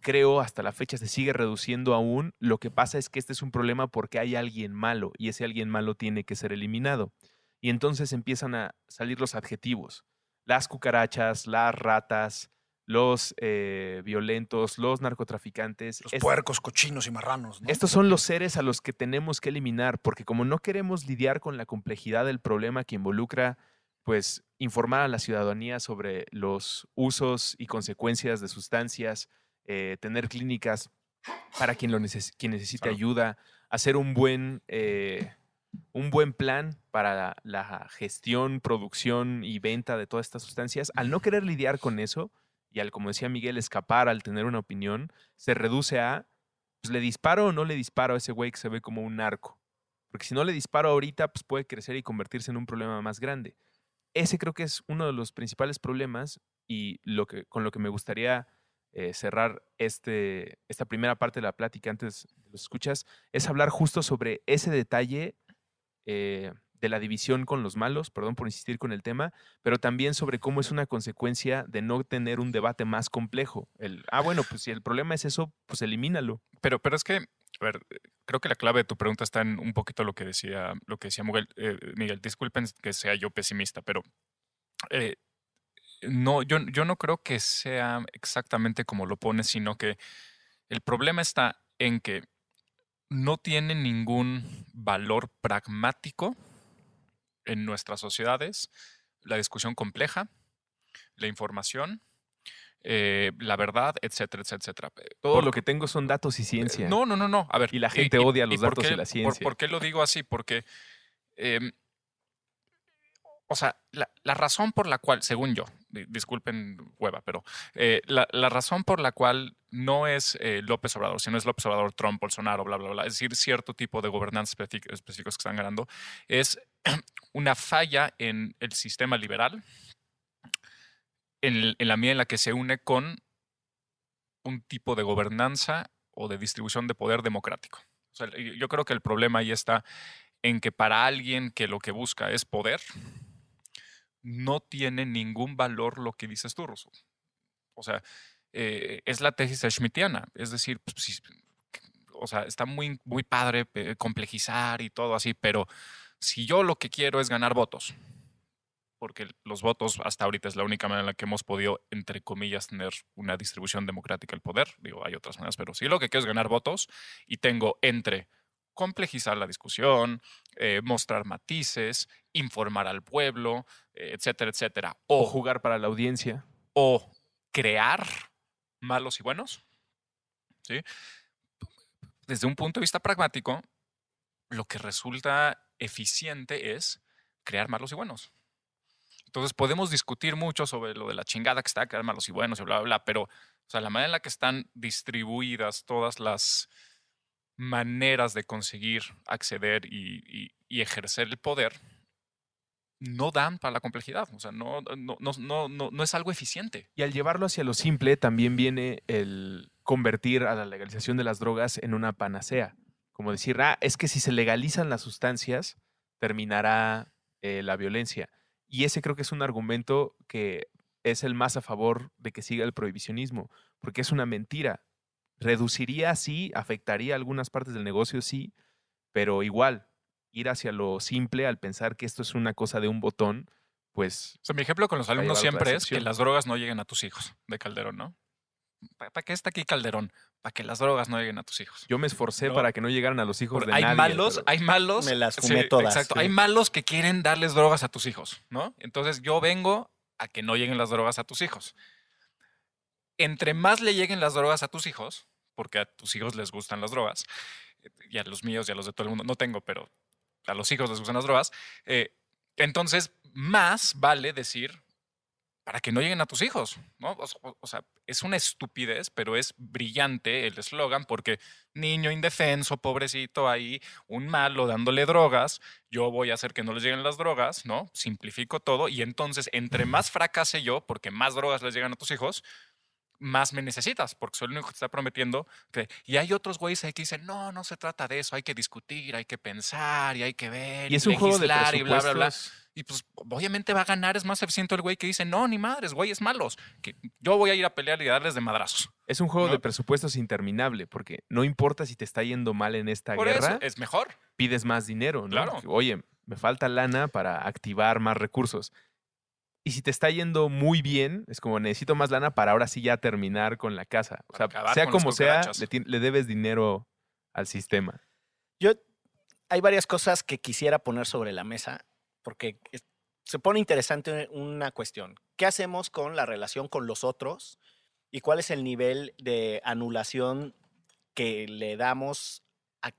creo hasta la fecha se sigue reduciendo aún. Lo que pasa es que este es un problema porque hay alguien malo y ese alguien malo tiene que ser eliminado. Y entonces empiezan a salir los adjetivos. Las cucarachas, las ratas, los eh, violentos, los narcotraficantes. Los puercos, cochinos y marranos. ¿no? estos son los seres a los que tenemos que eliminar, porque como no queremos lidiar con la complejidad del problema que involucra, pues, informar a la ciudadanía sobre los usos y consecuencias de sustancias, eh, tener clínicas para quien, lo neces- quien necesite Claro. ayuda, hacer un buen, eh, un buen plan para la, la gestión, producción y venta de todas estas sustancias. Al no querer lidiar con eso y al, como decía Miguel, escapar al tener una opinión, se reduce a pues le disparo o no le disparo a ese güey que se ve como un narco. Porque si no le disparo ahorita, pues puede crecer y convertirse en un problema más grande. Ese creo que es uno de los principales problemas y lo que, con lo que me gustaría eh, cerrar este, esta primera parte de la plática antes de los escuchas, es hablar justo sobre ese detalle eh, de la división con los malos, perdón por insistir con el tema, pero también sobre cómo es una consecuencia de no tener un debate más complejo. El, ah, bueno, pues si el problema es eso, pues elimínalo. Pero, pero es que, a ver, creo que la clave de tu pregunta está en un poquito lo que decía, lo que decía Miguel. Eh, Miguel, disculpen que sea yo pesimista, pero eh, no, yo, yo no creo que sea exactamente como lo pones, sino que el problema está en que no tiene ningún valor pragmático en nuestras sociedades la discusión compleja, la información, eh, la verdad, etcétera, etcétera, etcétera. Todo Por- lo que tengo son datos y ciencia. no, no, no, no. A ver. Y la gente odia los datos y la ciencia. ¿Por, qué lo digo así? Porque, em, o sea, la, la razón por la cual, según yo, disculpen hueva, pero eh, la, razón por la cual no es eh, López Obrador, sino es López Obrador, Trump, Bolsonaro, bla, bla, bla, es decir, cierto tipo de gobernantes específicos que están ganando, es (clears throat) una falla en el sistema liberal, en, la medida en la que se une con un tipo de gobernanza o de distribución de poder democrático. Yo creo que el problema ahí está en que para alguien que lo que busca es poder, no tiene ningún valor lo que dices tú, Russo. O sea, eh, es la tesis schmittiana. Es decir, pues, sí, o sea, está muy, muy padre eh, complejizar y todo así, pero si yo lo que quiero es ganar votos, porque los votos hasta ahorita es la única manera en la que hemos podido, entre comillas, tener una distribución democrática del poder. Digo, hay otras maneras, pero si lo que quiero es ganar votos y tengo entre complejizar la discusión, eh, mostrar matices, informar al pueblo, eh, etcétera, etcétera, O o, jugar para la audiencia. o crear malos y buenos, ¿sí? Desde un punto de vista pragmático, lo que resulta eficiente es crear malos y buenos. Entonces podemos discutir mucho sobre lo de la chingada que está crear malos y buenos y bla, bla, bla, pero o sea, la manera en la que están distribuidas todas las maneras de conseguir acceder y, ejercer el poder no dan para la complejidad. O sea, no, no, no, no es algo eficiente. Y al llevarlo hacia lo simple, también viene el convertir a la legalización de las drogas en una panacea. Como decir, ah, es que si se legalizan las sustancias, terminará eh, la violencia. Y ese creo que es un argumento que es el más a favor de que siga el prohibicionismo, porque es una mentira. Reduciría, sí, afectaría algunas partes del negocio, sí, pero igual, ir hacia lo simple al pensar que esto es una cosa de un botón, pues O sea, mi ejemplo con los alumnos siempre es que las drogas no lleguen a tus hijos, de Calderón, ¿no? ¿Para qué está aquí Calderón? Para que las drogas no lleguen a tus hijos. yo me esforcé No. para que no llegaran a los hijos Porque de hay nadie. malos, pero- hay malos. Me las fumé todas, Exacto. sí. Hay malos que quieren darles drogas a tus hijos, ¿no? Entonces yo vengo a que no lleguen las drogas a tus hijos. Entre más le lleguen las drogas a tus hijos, porque a tus hijos les gustan las drogas, eh, y a los míos y a los de todo el mundo, no tengo, pero a los hijos les gustan las drogas, eh, entonces más vale decir para que no lleguen a tus hijos, ¿no? O, o- o sea, es una estupidez, pero es brillante el eslogan porque niño indefenso, pobrecito ahí, un malo dándole drogas, yo voy a hacer que no les lleguen las drogas, ¿no? Simplifico todo y entonces entre más fracase yo, porque más drogas les llegan a tus hijos, más me necesitas, porque soy el único que te está prometiendo que... Y hay otros güeyes ahí que dicen, no, no se trata de eso, hay que discutir, hay que pensar y hay que ver Y es un juego de y bla, bla, bla. Y pues obviamente va a ganar, es más eficiente el güey que dice, no, ni madres, güeyes malos, que yo voy a ir a pelear y a darles de madrazos. Es un juego ¿no? de presupuestos interminable, porque no importa si te está yendo mal en esta Por guerra, eso es mejor. pides más dinero, ¿no? Claro. Porque, Oye, me falta lana para activar más recursos. Y si te está yendo muy bien, es como necesito más lana para ahora sí ya terminar con la casa. O sea, acabar sea como sea, le, le debes dinero al sistema. Yo hay varias cosas que quisiera poner sobre la mesa porque se pone interesante una cuestión. ¿Qué hacemos con la relación con los otros y cuál es el nivel de anulación que le damos a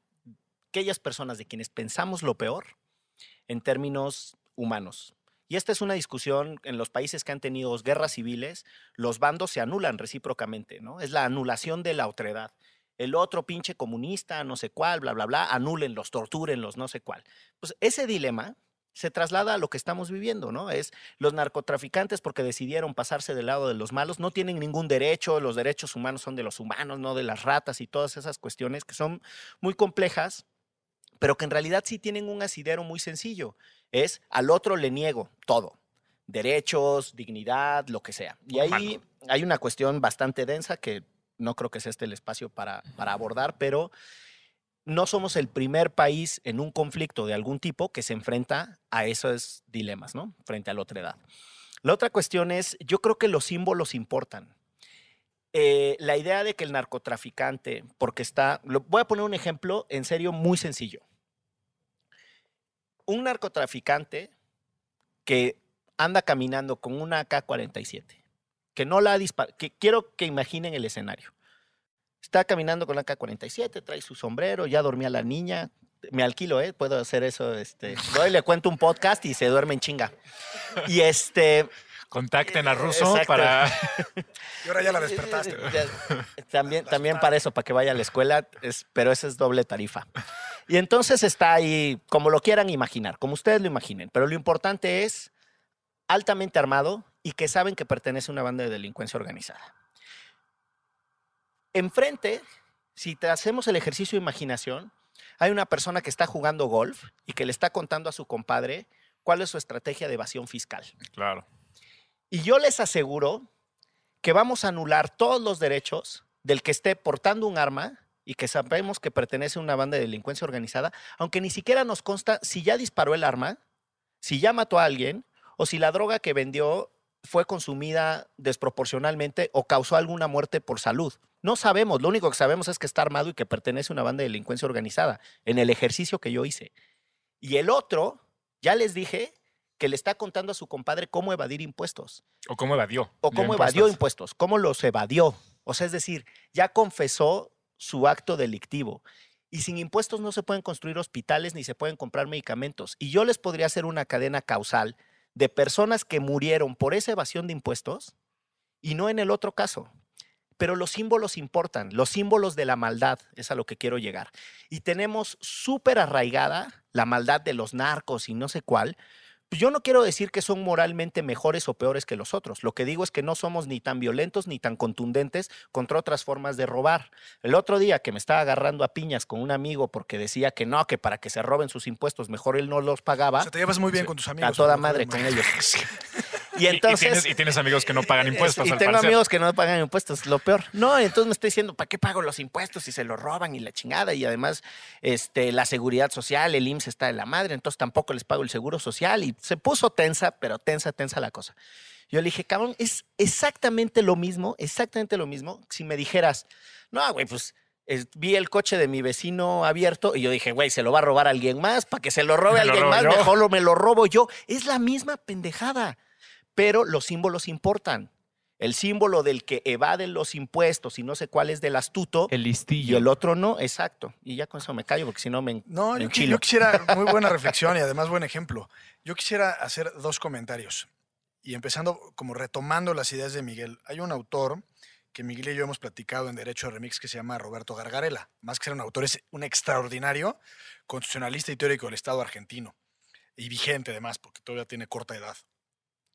aquellas personas de quienes pensamos lo peor en términos humanos? Y esta es una discusión en los países que han tenido guerras civiles, los bandos se anulan recíprocamente, ¿no? Es la anulación de la otredad el otro pinche comunista, no sé cuál, bla, bla, bla, anúlenlos, tortúrenlos, no sé cuál. Pues ese dilema se traslada a lo que estamos viviendo, ¿no? Es los narcotraficantes porque decidieron pasarse del lado de los malos, no tienen ningún derecho, los derechos humanos son de los humanos, no de las ratas y todas esas cuestiones que son muy complejas, pero que en realidad sí tienen un asidero muy sencillo. Es al otro le niego todo. Derechos, dignidad, lo que sea. Y ahí hay una cuestión bastante densa que no creo que sea este el espacio para, para abordar, pero no somos el primer país en un conflicto de algún tipo que se enfrenta a esos dilemas, ¿no? Frente a la otra edad. La otra cuestión es, yo creo que los símbolos importan. Eh, la idea de que el narcotraficante, porque está, lo- voy a poner un ejemplo en serio muy sencillo. Un narcotraficante que anda caminando con una AK-47, que no la ha disparado, que quiero que imaginen el escenario. Está caminando con la AK-47, trae su sombrero, ya dormía la niña. Me alquilo, ¿eh? Puedo hacer eso. Este, voy, le cuento un podcast y se duerme en chinga. Y este. Contacten a Russo Exacto. para. (laughs) Y ahora ya la despertaste. también, también para eso, para que vaya a la escuela, es, pero esa es doble tarifa. Y entonces está ahí, como lo quieran imaginar, como ustedes lo imaginen. Pero lo importante es altamente armado y que saben que pertenece a una banda de delincuencia organizada. Enfrente, si te hacemos el ejercicio de imaginación, hay una persona que está jugando golf y que le está contando a su compadre cuál es su estrategia de evasión fiscal. Claro. Y yo les aseguro que vamos a anular todos los derechos del que esté portando un arma y que sabemos que pertenece a una banda de delincuencia organizada, aunque ni siquiera nos consta si ya disparó el arma, si ya mató a alguien o si la droga que vendió fue consumida desproporcionalmente o causó alguna muerte por salud. No sabemos, lo único que sabemos es que está armado y que pertenece a una banda de delincuencia organizada, en el ejercicio que yo hice. Y el otro, ya les dije que le está contando a su compadre cómo evadir impuestos O cómo evadió. o cómo evadió impuestos, cómo los evadió. O sea, es decir, ya confesó su acto delictivo. Y sin impuestos no se pueden construir hospitales ni se pueden comprar medicamentos. Y yo les podría hacer una cadena causal de personas que murieron por esa evasión de impuestos y no en el otro caso. Pero los símbolos importan, los símbolos de la maldad es a lo que quiero llegar. Y tenemos súper arraigada la maldad de los narcos y no sé cuál, yo no quiero decir que son moralmente mejores o peores que los otros. Lo que digo es que no somos ni tan violentos ni tan contundentes contra otras formas de robar. El otro día que me estaba agarrando a piñas con un amigo porque decía que no, que para que se roben sus impuestos mejor él no los O pagaba. sea, te llevas muy bien Sí. con tus amigos. A toda madre (laughs) con ellos. Y- Y y entonces... tienes, y tienes amigos que no pagan (laughs) impuestos, y al tengo parecer. amigos que no pagan impuestos, lo peor. No, entonces me estoy diciendo, ¿para qué pago los impuestos si se los roban y la chingada? Y además, este, la seguridad social, el IMSS está de la madre, entonces tampoco les pago el seguro social. Y se puso tensa, pero tensa, tensa la cosa. Yo le dije, cabrón, es exactamente lo mismo, exactamente lo mismo. Si me dijeras, no, güey, pues es- vi el coche de mi vecino abierto y yo dije, güey, se lo va a robar alguien más, para que se lo robe (laughs) Me lo alguien robo más, yo. mejor lo, me lo robo yo. Es la misma pendejada, pero los símbolos importan. El símbolo del que evade los impuestos y no sé cuál es del astuto El y listillo. el otro no, exacto. Y ya con eso me callo porque si no me... No, me yo, enchilo. yo quisiera, (laughs) muy buena reflexión y además buen ejemplo. Yo quisiera hacer dos comentarios. Y empezando como retomando las ideas de Miguel. Hay un autor que Miguel y yo hemos platicado en Derecho Remix que se llama Roberto Gargarela. Más que ser un autor, es un extraordinario constitucionalista y teórico del Estado argentino. Y vigente además, porque todavía tiene corta edad.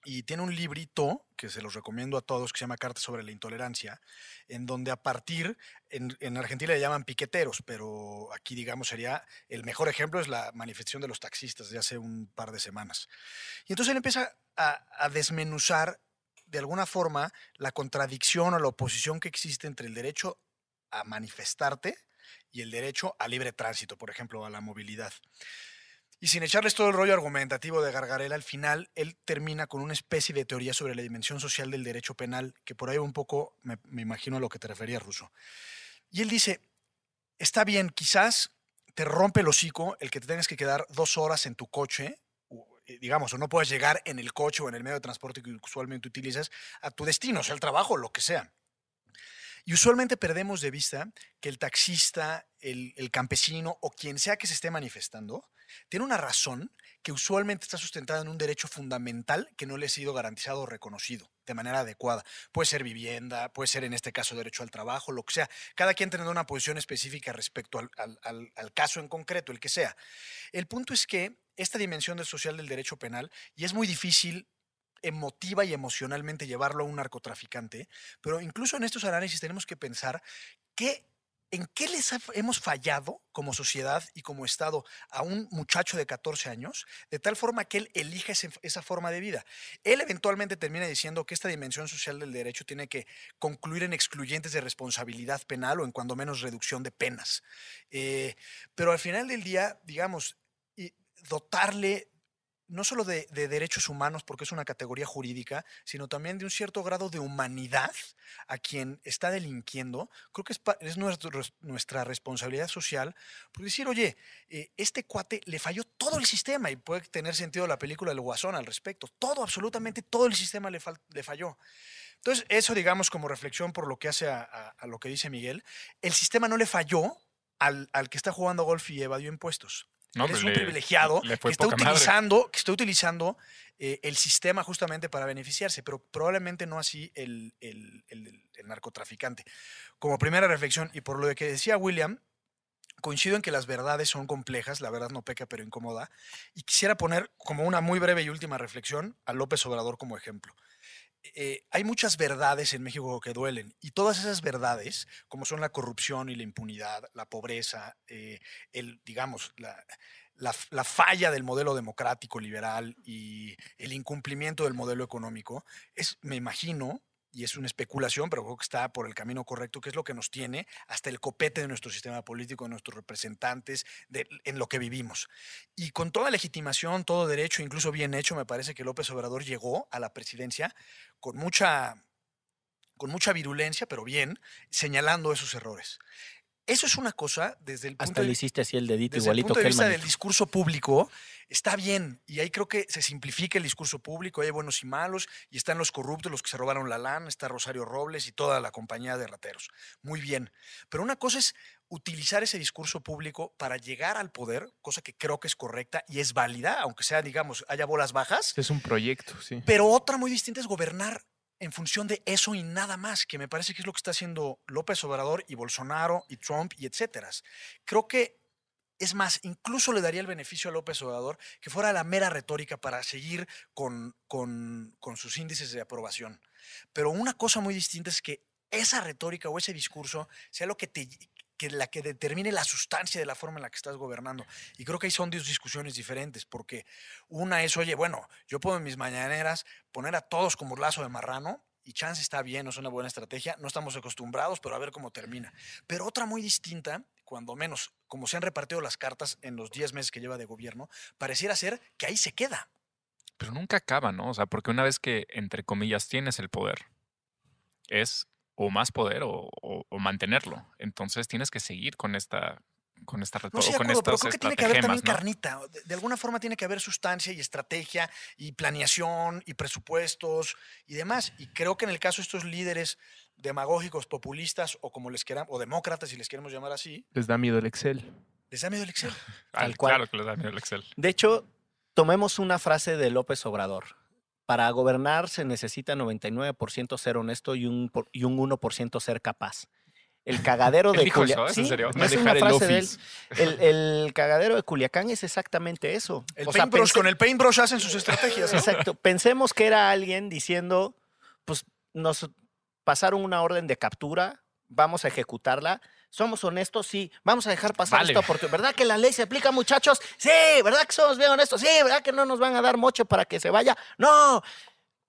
Y tiene un librito que se los recomiendo a todos que se llama Cartas sobre la Intolerancia, en donde a partir, en, en Argentina le llaman piqueteros, pero aquí digamos sería, el mejor ejemplo es la manifestación de los taxistas de hace un par de semanas. Y entonces él empieza a, a desmenuzar de alguna forma la contradicción o la oposición que existe entre el derecho a manifestarte y el derecho a libre tránsito, por ejemplo, a la movilidad. Y sin echarles todo el rollo argumentativo de Gargarela, al final él termina con una especie de teoría sobre la dimensión social del derecho penal, que por ahí un poco me, me imagino a lo que te refería, Ruso. Y él dice, está bien, quizás te rompe el hocico el que te tengas que quedar dos horas en tu coche, eh, digamos, o no puedas llegar en el coche o en el medio de transporte que usualmente utilizas a tu destino, sea el trabajo lo que sea. Y usualmente perdemos de vista que el taxista, el campesino o quien sea que se esté manifestando, tiene una razón que usualmente está sustentada en un derecho fundamental que no le ha sido garantizado o reconocido de manera adecuada. Puede ser vivienda, puede ser en este caso derecho al trabajo, lo que sea. Cada quien teniendo una posición específica respecto al, caso en concreto, el que sea. El punto es que esta dimensión del social del derecho penal, y es muy difícil emotiva y emocionalmente llevarlo a un narcotraficante, pero incluso en estos análisis tenemos que pensar que en qué les hemos fallado como sociedad y como Estado a un muchacho de 14 años, de tal forma que él elija esa forma de vida. Él eventualmente termina diciendo que esta dimensión social del derecho tiene que concluir en excluyentes de responsabilidad penal o en cuando menos reducción de penas. Eh, pero al final del día, digamos, dotarle no solo de, de derechos humanos, porque es una categoría jurídica, sino también de un cierto grado de humanidad a quien está delinquiendo, creo que es, nuestra responsabilidad social, por decir, oye, eh, este cuate le falló todo el sistema y puede tener sentido la película del Guasón al respecto, todo, absolutamente todo el sistema le, fal- le falló. Entonces, eso digamos como reflexión por lo que hace a- a lo que dice Miguel, el sistema no le falló al, al que está jugando golf y evadió impuestos. No, Eres un le- privilegiado le que está utilizando, que está utilizando eh, el sistema justamente para beneficiarse, pero probablemente no así el, el- el- el narcotraficante. Como primera reflexión, y por lo que decía William, coincido en que las verdades son complejas, la verdad no peca pero incomoda, y quisiera poner como una muy breve y última reflexión a López Obrador como ejemplo. Eh, hay muchas verdades en México que duelen y todas esas verdades, como son la corrupción y la impunidad, la pobreza, eh, el, digamos, la, la, la falla del modelo democrático liberal y el incumplimiento del modelo económico, es, me imagino, y es una especulación, pero creo que está por el camino correcto, que es lo que nos tiene hasta el copete de nuestro sistema político, de nuestros representantes, de, en lo que vivimos. Y con toda legitimación, todo derecho, incluso bien hecho, me parece que López Obrador llegó a la presidencia con mucha, con mucha virulencia, pero bien, señalando esos errores. Eso es una cosa desde el punto Hasta de le hiciste así el dedito desde el igualito punto de que el vista del discurso público, está bien. Y ahí creo que se simplifica el discurso público. Hay buenos y malos. Y están los corruptos, los que se robaron la lana. Está Rosario Robles y toda la compañía de rateros. Muy bien. Pero una cosa es utilizar ese discurso público para llegar al poder, cosa que creo que es correcta y es válida, aunque sea, digamos, haya bolas bajas. Es un proyecto, sí. Pero otra muy distinta es gobernar en función de eso y nada más, que me parece que es lo que está haciendo López Obrador y Bolsonaro y Trump y etcétera. Creo que, es más, incluso le daría el beneficio a López Obrador que fuera la mera retórica para seguir con, con, con sus índices de aprobación. Pero una cosa muy distinta es que esa retórica o ese discurso sea lo que te que la que determine la sustancia de la forma en la que estás gobernando. Y creo que ahí son dos discusiones diferentes, porque una es, oye, bueno, yo puedo en mis mañaneras poner a todos como lazo de marrano y chance está bien, no es una buena estrategia, no estamos acostumbrados, pero a ver cómo termina. Pero otra muy distinta, cuando menos, como se han repartido las cartas en los 10 meses que lleva de gobierno, pareciera ser que ahí se queda. Pero nunca acaba, ¿no? O sea, porque una vez que, entre comillas, tienes el poder, es o más poder o, o- o mantenerlo. Entonces tienes que seguir con esta, con esta No retórica, estoy de con acuerdo, pero creo que tiene que haber también carnita. De, de alguna forma tiene que haber sustancia y estrategia y planeación y presupuestos y demás. Y creo que en el caso de estos líderes demagógicos, populistas o como les quieran, o demócratas, si les queremos llamar así, Les da miedo el Excel. les da miedo el Excel. Al- (laughs) Tal cual. Claro que le da miedo el Excel. De hecho, tomemos una frase de López Obrador. Para gobernar se necesita 99% ser honesto y un, por- y un 1% ser capaz. El (laughs) cagadero ¿Él de? Culiacán. ¿Es el frase de él. office. El, el cagadero de Culiacán es exactamente eso. El O sea, pense- con el paintbrush hacen sus estrategias. ¿no? Exacto. Pensemos que era alguien diciendo, pues nos pasaron una orden de captura, vamos a ejecutarla. Somos honestos, sí. Vamos a dejar pasar Vale. esta oportunidad. ¿Verdad que la ley se aplica, muchachos? Sí, ¿verdad que somos bien honestos? Sí, ¿verdad que no nos van a dar moche para que se vaya? No.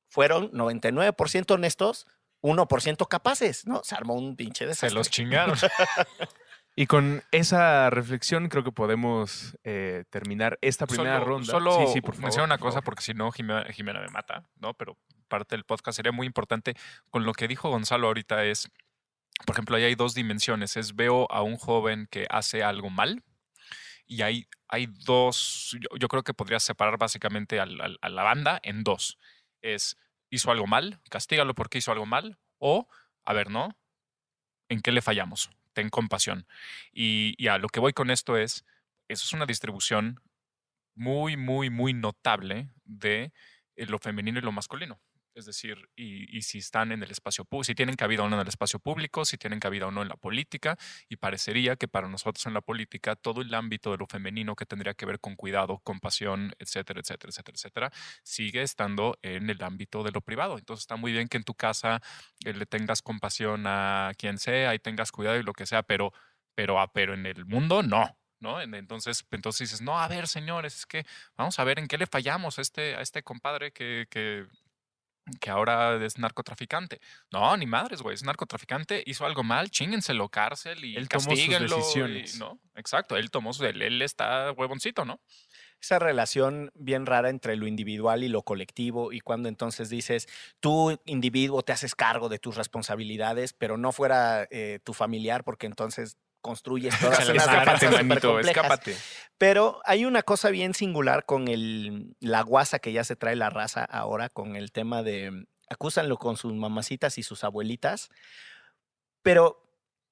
Fueron 99% honestos, 1% capaces, ¿no? Se armó un pinche Se desastre. los chingaron. (laughs) Y con esa reflexión creo que podemos eh, terminar esta primera solo, ronda. Solo sí, sí, por favor. menciono una por cosa favor. porque si no Jimena, Jimena me mata, ¿no? Pero parte del podcast sería muy importante. Con lo que dijo Gonzalo ahorita es, por ejemplo, ahí hay dos dimensiones. Es veo a un joven que hace algo mal y hay, hay dos, yo, creo que podrías separar básicamente a la banda en dos. Es, hizo algo mal, castígalo porque hizo algo mal o, a ver, ¿no? ¿En qué le fallamos? Ten compasión. Y, y a lo que voy con esto es, eso es una distribución muy, muy, muy notable de eh, lo femenino y lo masculino. Es decir, y, si están en el espacio público, si tienen cabida o no en el espacio público, si tienen cabida o no en la política, y parecería que para nosotros en la política todo el ámbito de lo femenino que tendría que ver con cuidado, compasión, etcétera, etcétera, etcétera, etcétera, sigue estando en el ámbito de lo privado. Entonces está muy bien que en tu casa eh, le tengas compasión a quien sea y tengas cuidado y lo que sea, pero, pero, ah, pero en el mundo no. ¿No? En- Entonces, entonces dices, no, a ver, señores, es que vamos a ver en qué le fallamos a este, a este compadre que, que ahora es narcotraficante. No, ni madres, güey, es narcotraficante, hizo algo mal, chíngenselo, cárcel y Él tomó sus castíguenlo. y- decisiones. ¿no? Exacto, él tomó su, él, él está huevoncito, ¿no? esa relación bien rara entre lo individual y lo colectivo y cuando entonces dices, tú individuo te haces cargo de tus responsabilidades, pero no fuera eh, tu familiar porque entonces construyes (laughs) todas unas escápate, manito, escápate. Pero hay una cosa bien singular con el, la guasa que ya se trae la raza ahora con el tema de acúsanlo con sus mamacitas y sus abuelitas, pero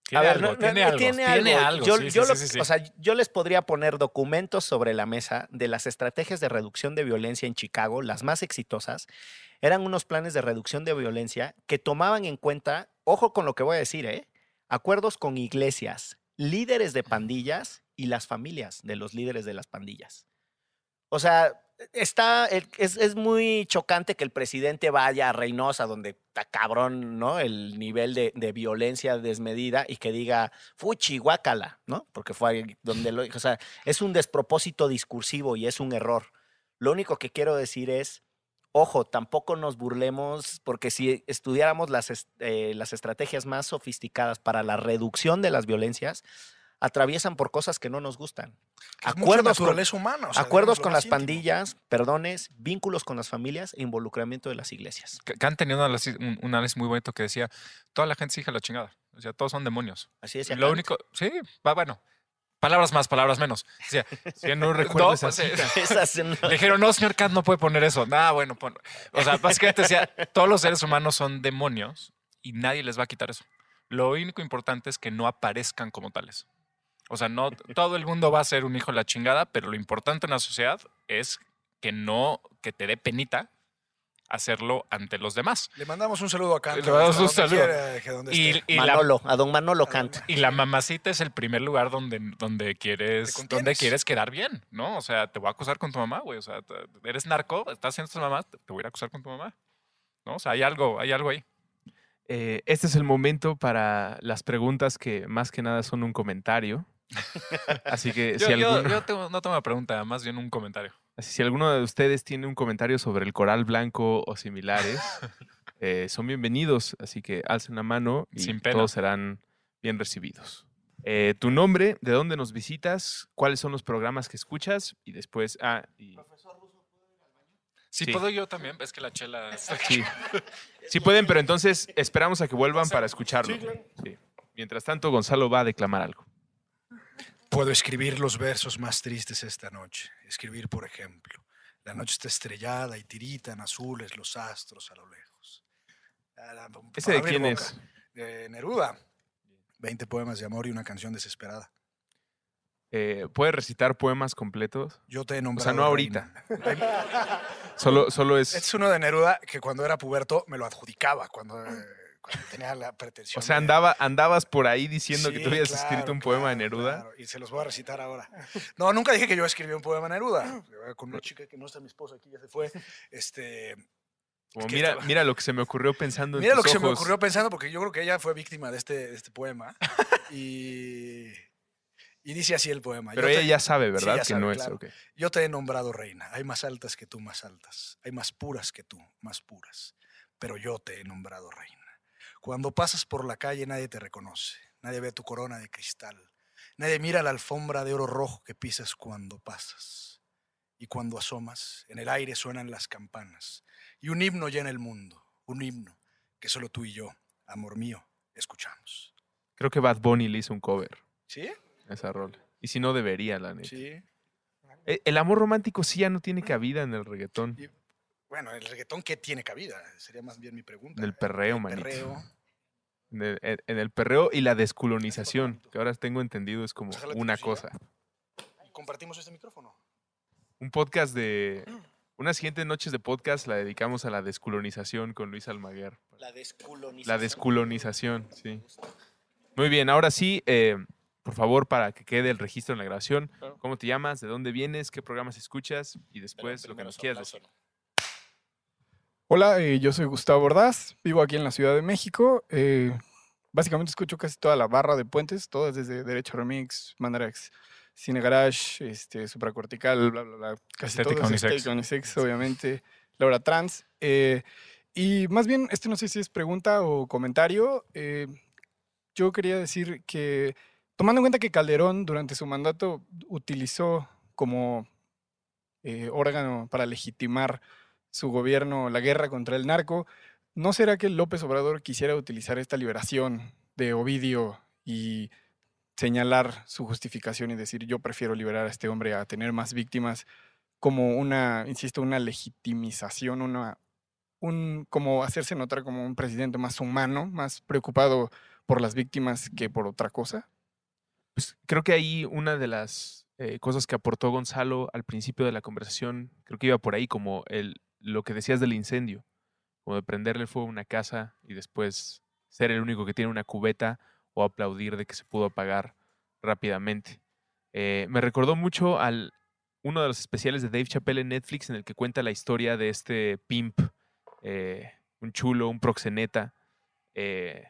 Tiene a ver, algo, no- tiene no, algo, tiene tiene algo. algo. Yo, sí, yo sí, lo- sí, sí, sí. O sea, yo les podría poner documentos sobre la mesa de las estrategias de reducción de violencia en Chicago, las más exitosas. Eran unos planes de reducción de violencia que tomaban en cuenta, ojo con lo que voy a decir, ¿eh? acuerdos con iglesias, líderes de pandillas y las familias de los líderes de las pandillas. O sea, está, es, es muy chocante que el presidente vaya a Reynosa, donde está cabrón, ¿no? El nivel de, de violencia desmedida y que diga, fuchi, guácala, ¿no? Porque fue donde lo. O sea, es un despropósito discursivo y es un error. Lo único que quiero decir es, ojo, tampoco nos burlemos, porque si estudiáramos las, est- eh, las estrategias más sofisticadas para la reducción de las violencias, atraviesan por cosas que no nos gustan. Es Acuerdos con, humana. o sea, acuerdos con las íntimo. pandillas, perdones, vínculos con las familias e involucramiento de las iglesias. Que- que han tenido un análisis, un- un análisis muy bonito que decía, toda la gente se hija la chingada. O sea, todos son demonios. Así decía Lo Kant. único, sí, va bueno. Palabras más, palabras menos. (laughs) Sea, Ya no recuerdo esa pues, (laughs) cita. No- Le dijeron, no, señor Kant, no puede poner eso. Nah, bueno, pon. O sea, básicamente decía, todos los seres humanos son demonios y nadie les va a quitar eso. Lo único importante es que no aparezcan como tales. O sea, no todo el mundo va a ser un hijo de la chingada, pero lo importante en la sociedad es que no, que te dé penita hacerlo ante los demás. Le mandamos un saludo a Kant. Le mandamos un donde saludo. quiera, Y, y la, Manolo, a don Manolo Kant. y la mamacita es el primer lugar donde, donde quieres donde quieres quedar bien, ¿no? O sea, te voy a acusar con tu mamá, güey. O sea, eres narco, estás haciendo tus mamás, te voy a ir a acusar con tu mamá. ¿No? O sea, hay algo, hay algo ahí. Eh, este es el momento para las preguntas que más que nada son un comentario. (laughs) Así que Yo, si, yo- alguno, yo tengo- no tengo una pregunta, más bien un comentario. Así, si alguno de ustedes tiene un comentario sobre el coral blanco o similares, (laughs) eh, son bienvenidos. Así que alcen la mano y Sin pena. todos serán bien recibidos. Eh, tu nombre, de dónde nos visitas, cuáles son los programas que escuchas y después... Ah, y- Si Sí. puedo yo también, es que la chela... está aquí. Sí. (laughs) Sí pueden, pero entonces esperamos a que vuelvan para escucharlo. Sí. Mientras tanto, Gonzalo va a declamar algo. Puedo escribir los versos más tristes esta noche. Escribir, por ejemplo, la noche está estrellada y tiritan azules los astros a lo lejos. Ah, ¿Ese de quién boca. es? De Neruda. 20 poemas de amor y una canción desesperada. Eh, ¿Puede recitar poemas completos? Yo te he O nombrado. sea, no ahorita. (laughs) Solo, solo es... Es uno de Neruda que cuando era puberto me lo adjudicaba, cuando, eh, cuando tenía la pretensión. O sea, andaba, andabas por ahí diciendo que tú habías claro, escrito un poema de Neruda. claro, Y se los voy a recitar ahora. No, nunca dije que yo escribí un poema de Neruda. Con una chica que no está mi esposa aquí, ya se fue. Este, Como, mira, estaba- mira lo que se me ocurrió pensando en mira lo tus que se me ocurrió pensando, porque yo creo que ella fue víctima de este, de este poema. Y, y dice así el poema. Pero Yo ella te- ya sabe, Sí, ¿verdad? ya que sabe, no es. claro. ok. Yo te he nombrado reina. Hay más altas que tú, más altas. Hay más puras que tú, más puras. Pero yo te he nombrado reina. Cuando pasas por la calle nadie te reconoce. Nadie ve tu corona de cristal. Nadie mira la alfombra de oro rojo que pisas cuando pasas. Y cuando asomas, en el aire suenan las campanas. Y un himno llena el mundo, un himno que solo tú y yo, amor mío, escuchamos. Creo que Bad Bunny le hizo un cover ¿Sí? esa rol. Y si no, debería, la neta. Sí. E- El amor romántico sí ya no tiene cabida en el reggaetón. Y, bueno, el reggaetón, ¿qué tiene cabida? Sería más bien mi pregunta. En el perreo, El manito. perreo. En el, en- el perreo y la descolonización, que ahora tengo entendido es como Ojalá una cosa. Compartimos este micrófono. Un podcast de... (clears throat) Unas siguientes noches de podcast la dedicamos a la descolonización con Luis Almaguer. La descolonización. La descolonización, sí. Muy bien, ahora sí, eh, por favor, para que quede el registro en la grabación, Claro. ¿cómo te llamas? ¿De dónde vienes? ¿Qué programas escuchas? Y después lo que nos quieras decir. Hola, eh, yo soy Gustavo Ordaz, vivo aquí en la Ciudad de México. eh, básicamente escucho casi toda la barra de puentes, todas desde Derecho Remix, Mandarax, Cine Garage, este, Supracortical, bla, bla, bla. Casi Estética Unisex. Unisex, obviamente, Laura Trans. eh, y más bien, este no sé si es pregunta o comentario. yo quería decir que, tomando en cuenta que Calderón durante su mandato utilizó como órgano para legitimar su gobierno la guerra contra el narco, ¿no será que López Obrador quisiera utilizar esta liberación de Ovidio y señalar su justificación y decir yo prefiero liberar a este hombre a tener más víctimas como una, insisto, una legitimización, una, un, como hacerse notar como un presidente más humano, más preocupado por las víctimas que por otra cosa? Pues creo que ahí una de las eh, cosas que aportó Gonzalo al principio de la conversación, creo que iba por ahí como el, lo que decías del incendio, como de prenderle fuego a una casa y después ser el único que tiene una cubeta o aplaudir de que se pudo apagar rápidamente. Eh, me recordó mucho al uno de los especiales de Dave Chappelle en Netflix en el que cuenta la historia de este pimp, eh, un chulo, un proxeneta, eh,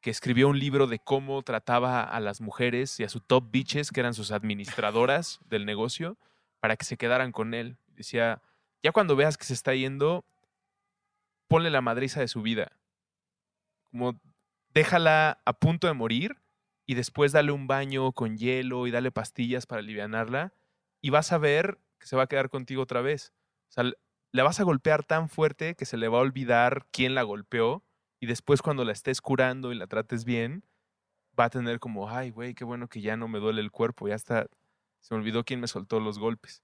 que escribió un libro de cómo trataba a las mujeres y a su top bitches, que eran sus administradoras del negocio, para que se quedaran con él. Decía, ya cuando veas que se está yendo, ponle la madriza de su vida. Como déjala a punto de morir y después dale un baño con hielo y dale pastillas para alivianarla y vas a ver que se va a quedar contigo otra vez. O sea, la vas a golpear tan fuerte que se le va a olvidar quién la golpeó y después cuando la estés curando y la trates bien, va a tener como, ay, güey, qué bueno que ya no me duele el cuerpo, ya está, se me olvidó quién me soltó los golpes.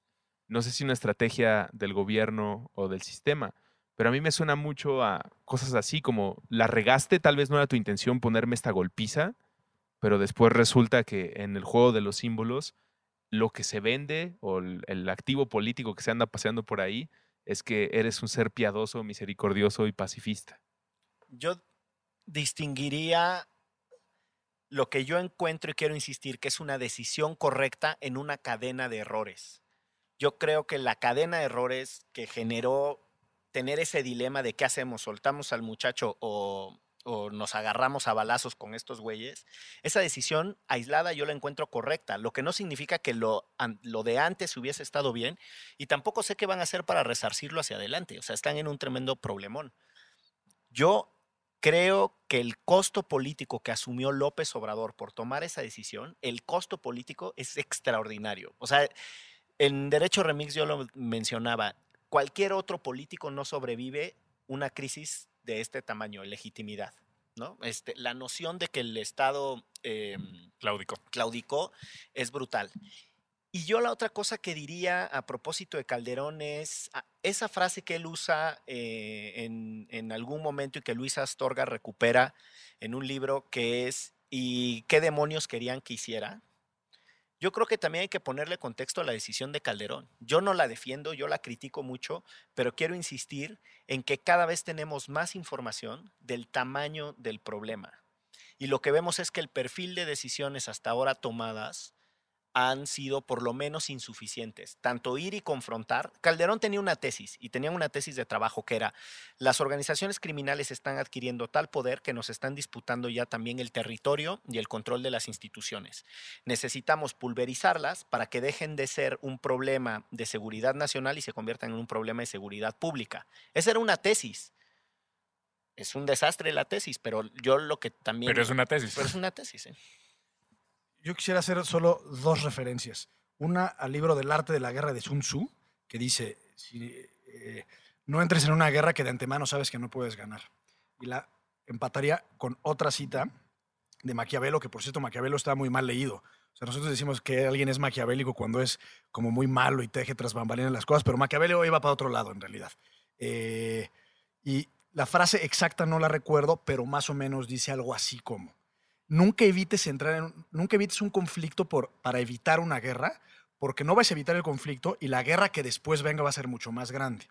No sé si una estrategia del gobierno o del sistema, pero a mí me suena mucho a cosas así como, la regaste, tal vez no era tu intención ponerme esta golpiza, pero después resulta que en el juego de los símbolos, lo que se vende o el, activo político que se anda paseando por ahí es que eres un ser piadoso, misericordioso y pacifista. Yo distinguiría lo que yo encuentro y quiero insistir que es una decisión correcta en una cadena de errores. Yo creo que la cadena de errores que generó tener ese dilema de qué hacemos, soltamos al muchacho o, nos agarramos a balazos con estos güeyes, esa decisión aislada yo la encuentro correcta, lo que no significa que lo, lo de antes hubiese estado bien y tampoco sé qué van a hacer para resarcirlo hacia adelante, o sea, están en un tremendo problemón. Yo creo que el costo político que asumió López Obrador por tomar esa decisión, el costo político es extraordinario. O sea, en Derecho Remix yo lo mencionaba, cualquier otro político no sobrevive una crisis de este tamaño, legitimidad. ¿no? Este, la noción de que el Estado eh, claudicó es brutal. Y yo la otra cosa que diría a propósito de Calderón es ah, esa frase que él usa eh, en, en algún momento y que Luis Astorga recupera en un libro que es ¿y qué demonios querían que hiciera? Yo creo que también hay que ponerle contexto a la decisión de Calderón. Yo no la defiendo, yo la critico mucho, pero quiero insistir en que cada vez tenemos más información del tamaño del problema. Y lo que vemos es que el perfil de decisiones hasta ahora tomadas han sido por lo menos insuficientes. Tanto ir y confrontar. Calderón tenía una tesis y tenía una tesis de trabajo que era, las organizaciones criminales están adquiriendo tal poder que nos están disputando ya también el territorio y el control de las instituciones. Necesitamos pulverizarlas para que dejen de ser un problema de seguridad nacional y se conviertan en un problema de seguridad pública. Esa era una tesis. Es un desastre la tesis, pero yo lo que también... Pero es una tesis. Pero es una tesis, ¿eh? Yo quisiera hacer solo dos referencias. Una al libro del arte de la guerra de Sun Tzu, que dice, si, eh, no entres en una guerra que de antemano sabes que no puedes ganar. Y la empataría con otra cita de Maquiavelo, que por cierto Maquiavelo está muy mal leído. O sea, nosotros decimos que alguien es maquiavélico cuando es como muy malo y teje tras bambalinas las cosas, pero Maquiavelo iba para otro lado en realidad. Eh, y la frase exacta no la recuerdo, pero más o menos dice algo así como, nunca evites entrar en, un- nunca evites un conflicto por, para evitar una guerra, porque no vas a evitar el conflicto y la guerra que después venga va a ser mucho más grande.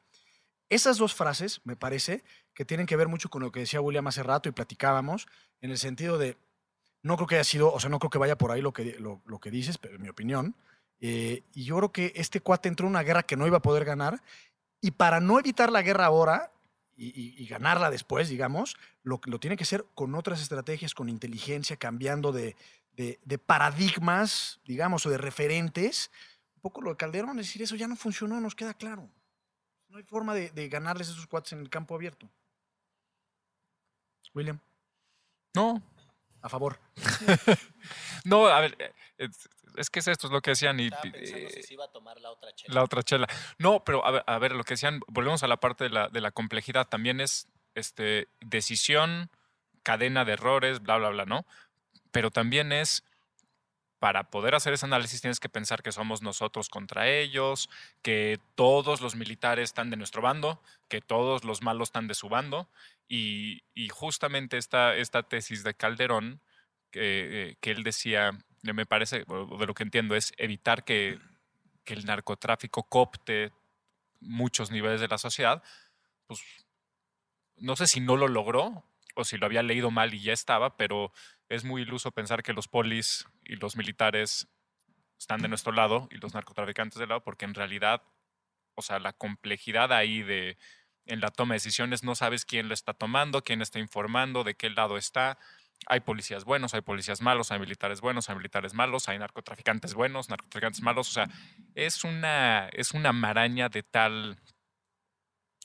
Esas dos frases, me parece, que tienen que ver mucho con lo que decía William hace rato y platicábamos, en el sentido de, no creo que haya sido, o sea, no creo que vaya por ahí lo que, lo que dices, pero en mi opinión. eh, y yo creo que este cuate entró en una guerra que no iba a poder ganar, y para no evitar la guerra ahora y, y- y ganarla después, digamos, lo, lo tiene que hacer con otras estrategias, con inteligencia, cambiando de, de- de paradigmas, digamos, o de referentes. Un poco lo de Calderón, es decir, eso ya no funcionó, nos queda claro. No hay forma de, de ganarles esos cuates en el campo abierto. William, No, a favor. (laughs) no, a ver, eh, es, que es esto, es lo que decían y Estaba pensando si eh, se iba a tomar la otra chela. la otra chela. No, pero a ver, a ver, lo que decían, volvemos a la parte de la, de la complejidad, también es este, decisión, cadena de errores, bla, bla, bla, ¿no? Pero también es, para poder hacer ese análisis tienes que pensar que somos nosotros contra ellos, que todos los militares están de nuestro bando, que todos los malos están de su bando, y, y justamente esta, esta tesis de Calderón, que, eh, que él decía, me parece, de lo que entiendo, es evitar que, el narcotráfico copte muchos niveles de la sociedad, pues no sé si no lo logró o si lo había leído mal y ya estaba, pero es muy iluso pensar que los polis y los militares están de nuestro lado y los narcotraficantes del lado, porque en realidad, o sea, la complejidad ahí de en la toma de decisiones no sabes quién lo está tomando, quién está informando, de qué lado está. Hay policías buenos, hay policías malos, hay militares buenos, hay militares malos, hay narcotraficantes buenos, narcotraficantes malos. O sea, es una, es una maraña de tal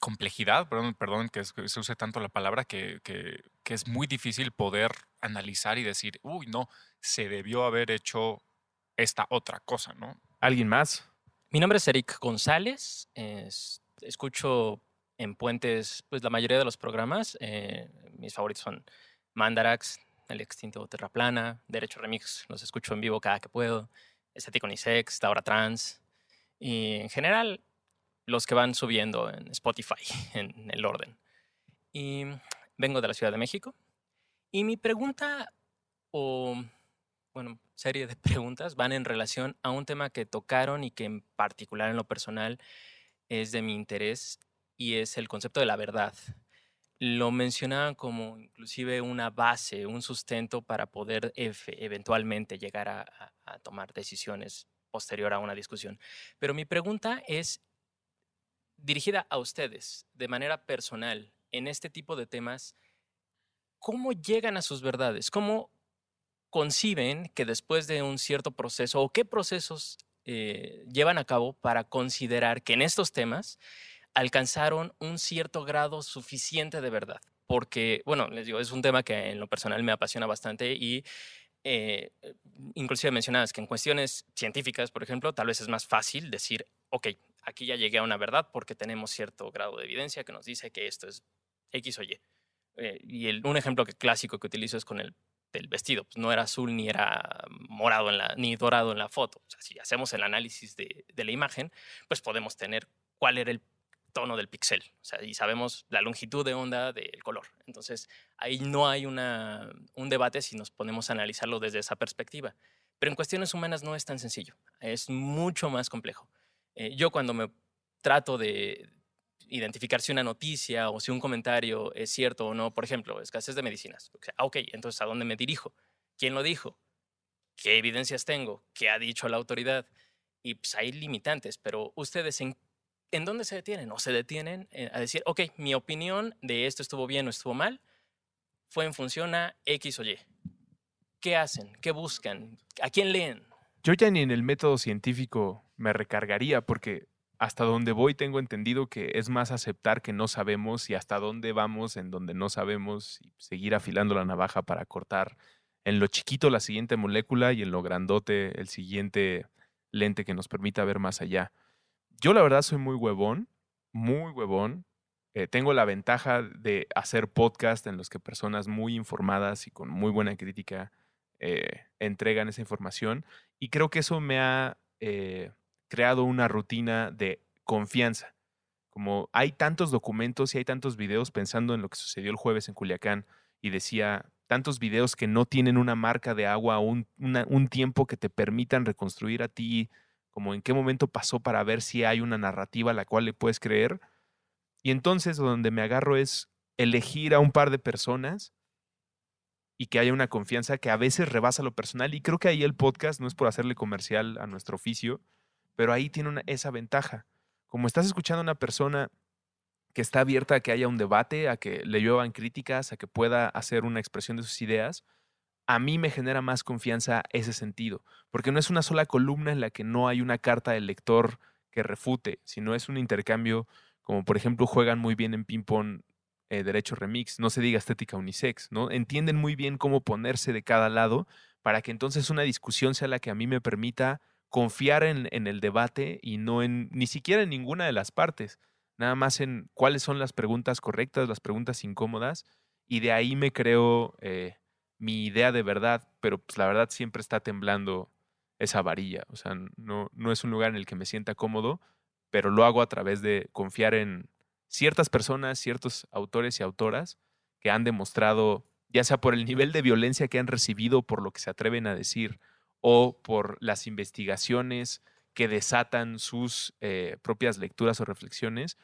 complejidad, perdón, perdón que, se use tanto la palabra, que, que- que es muy difícil poder analizar y decir, uy, no, se debió haber hecho esta otra cosa, ¿no? ¿Alguien más? Mi nombre es Eric González. es- escucho en Puentes pues, la mayoría de los programas. eh, mis favoritos son Mandarax, El Extinto Terraplana, Derecho Remix. Los escucho en vivo cada que puedo. Estético Unisex, La Hora Trans. Y en general, los que van subiendo en Spotify, (laughs) en el orden. Y vengo de la Ciudad de México. Y mi pregunta, o bueno, serie de (laughs) preguntas van en relación a un tema que tocaron y que en particular en lo personal es de mi interés y es el concepto de la verdad. Lo mencionaban como inclusive una base, un sustento para poder eventualmente llegar a tomar decisiones posterior a una discusión. Pero mi pregunta es dirigida a ustedes de manera personal en este tipo de temas. ¿Cómo llegan a sus verdades? ¿Cómo conciben que después de un cierto proceso o qué procesos eh, llevan a cabo para considerar que en estos temas alcanzaron un cierto grado suficiente de verdad? Porque, bueno, les digo, es un tema que en lo personal me apasiona bastante y eh, inclusive mencionabas que en cuestiones científicas, por ejemplo, tal vez es más fácil decir, ok, aquí ya llegué a una verdad porque tenemos cierto grado de evidencia que nos dice que esto es X o Y. Eh, y el- un ejemplo que, clásico que utilizo es con el del vestido. Pues no era azul ni era morado en la, ni dorado en la foto. O sea, si hacemos el análisis de, de la imagen, pues podemos tener cuál era el tono del píxel. O sea, y sabemos la longitud de onda del color. Entonces, ahí no hay una, un debate si nos ponemos a analizarlo desde esa perspectiva. Pero en cuestiones humanas no es tan sencillo. Es mucho más complejo. Eh, yo cuando me trato de identificar si una noticia o si un comentario es cierto o no, por ejemplo, escasez de medicinas. Ah, ok, entonces ¿a dónde me dirijo? ¿Quién lo dijo? ¿Qué evidencias tengo? ¿Qué ha dicho la autoridad? Y pues hay limitantes, pero ustedes en, ¿en dónde se detienen? ¿O se detienen eh, a decir, ok, mi opinión de esto estuvo bien o estuvo mal? Fue en función a X o Y. ¿Qué hacen? ¿Qué buscan? ¿A quién leen? Yo ya ni en el método científico me recargaría porque hasta donde voy tengo entendido que es más aceptar que no sabemos y hasta dónde vamos en donde no sabemos y seguir afilando la navaja para cortar en lo chiquito la siguiente molécula y en lo grandote el siguiente lente que nos permita ver más allá. Yo la verdad soy muy huevón, muy huevón. Eh, tengo la ventaja de hacer podcast en los que personas muy informadas y con muy buena crítica eh, entregan esa información y creo que eso me ha eh, creado una rutina de confianza. Como hay tantos documentos y hay tantos videos pensando en lo que sucedió el jueves en Culiacán y decía tantos videos que no tienen una marca de agua, un, un tiempo que te permitan reconstruir a ti, como en qué momento pasó para ver si hay una narrativa a la cual le puedes creer. Y entonces donde me agarro es elegir a un par de personas y que haya una confianza que a veces rebasa lo personal. Y creo que ahí el podcast no es por hacerle comercial a nuestro oficio, pero ahí tiene esa ventaja. Como estás escuchando a una persona que está abierta a que haya un debate, a que le lluevan críticas, a que pueda hacer una expresión de sus ideas, a mí me genera más confianza ese sentido, porque no es una sola columna en la que no hay una carta del lector que refute, sino es un intercambio, como por ejemplo juegan muy bien en ping-pong eh, derecho remix, no se diga estética unisex, ¿no? Entienden muy bien cómo ponerse de cada lado para que entonces una discusión sea la que a mí me permita confiar en, el debate y no en ni siquiera en ninguna de las partes, nada más en cuáles son las preguntas correctas, las preguntas incómodas, y de ahí me creo eh, mi idea de verdad, pero pues la verdad siempre está temblando esa varilla, o sea, no, no es un lugar en el que me sienta cómodo, pero lo hago a través de confiar en, ciertas personas, ciertos autores y autoras que han demostrado, ya sea por el nivel de violencia que han recibido, por lo que se atreven a decir, o por las investigaciones que desatan sus eh, propias lecturas o reflexiones,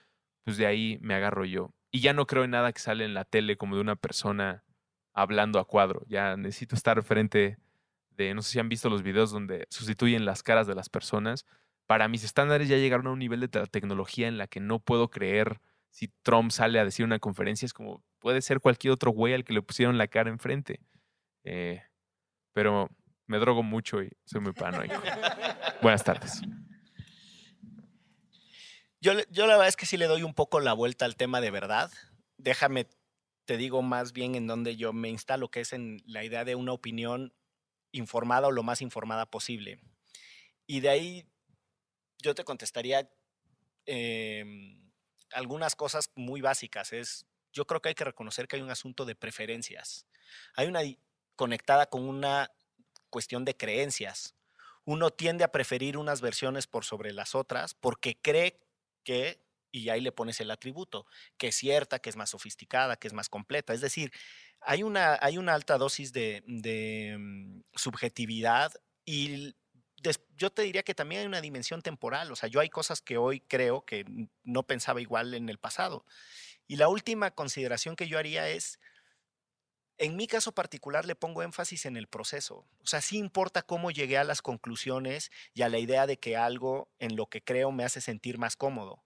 pues de ahí me agarro yo. Y ya no creo en nada que sale en la tele como de una persona hablando a cuadro. Ya necesito estar frente de, no sé si han visto los videos donde sustituyen las caras de las personas. Para mis estándares ya llegaron a un nivel de tecnología en la que no puedo creer si Trump sale a decir una conferencia, es como, puede ser cualquier otro güey al que le pusieron la cara enfrente. Eh, pero me drogo mucho y soy muy paranoico. (laughs) Buenas tardes. Yo, yo la verdad es que sí le doy un poco la vuelta al tema de verdad. Déjame, te digo más bien en donde yo me instalo, que es en la idea de una opinión informada o lo más informada posible. Y de ahí yo te contestaría, eh, algunas cosas muy básicas. Es, yo creo que hay que reconocer que hay un asunto de preferencias. Hay una conectada con una cuestión de creencias. Uno tiende a preferir unas versiones por sobre las otras porque cree que, y ahí le pones el atributo, que es cierta, que es más sofisticada, que es más completa. Es decir, hay una, hay una alta dosis de, de mm, subjetividad y yo te diría que también hay una dimensión temporal, o sea, yo hay cosas que hoy creo que no pensaba igual en el pasado. Y la última consideración que yo haría es, en mi caso particular le pongo énfasis en el proceso, o sea, sí importa cómo llegué a las conclusiones y a la idea de que algo en lo que creo me hace sentir más cómodo.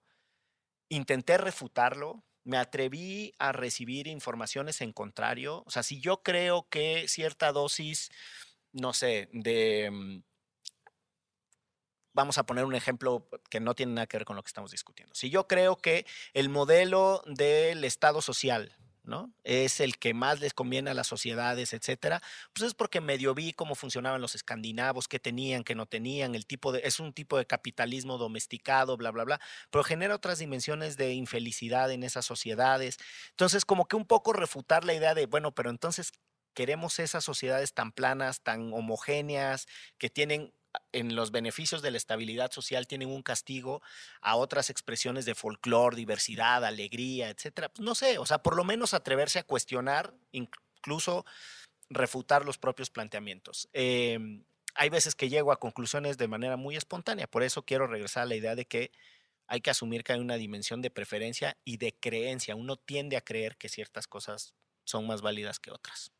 Intenté refutarlo, me atreví a recibir informaciones en contrario, o sea, si yo creo que cierta dosis, no sé, de mm, vamos a poner un ejemplo que no tiene nada que ver con lo que estamos discutiendo. Si yo creo que el modelo del Estado social, Es el que más les conviene a las sociedades, etcétera. Pues es porque medio vi cómo funcionaban los escandinavos, qué tenían, qué no tenían, el tipo de, es un tipo de capitalismo domesticado, bla, bla, bla, pero genera otras dimensiones de infelicidad en esas sociedades. Entonces, como que un poco refutar la idea de, bueno, pero entonces queremos esas sociedades tan planas, tan homogéneas, que tienen en los beneficios de la estabilidad social tienen un castigo a otras expresiones de folclore, diversidad, alegría, etcétera. Pues, no sé, o sea, por lo menos atreverse a cuestionar, incluso refutar los propios planteamientos. Em, hay veces que llego a conclusiones de manera muy espontánea, por eso quiero regresar a la idea de que hay que asumir que hay una dimensión de preferencia y de creencia. Uno tiende a creer que ciertas cosas son más válidas que otras.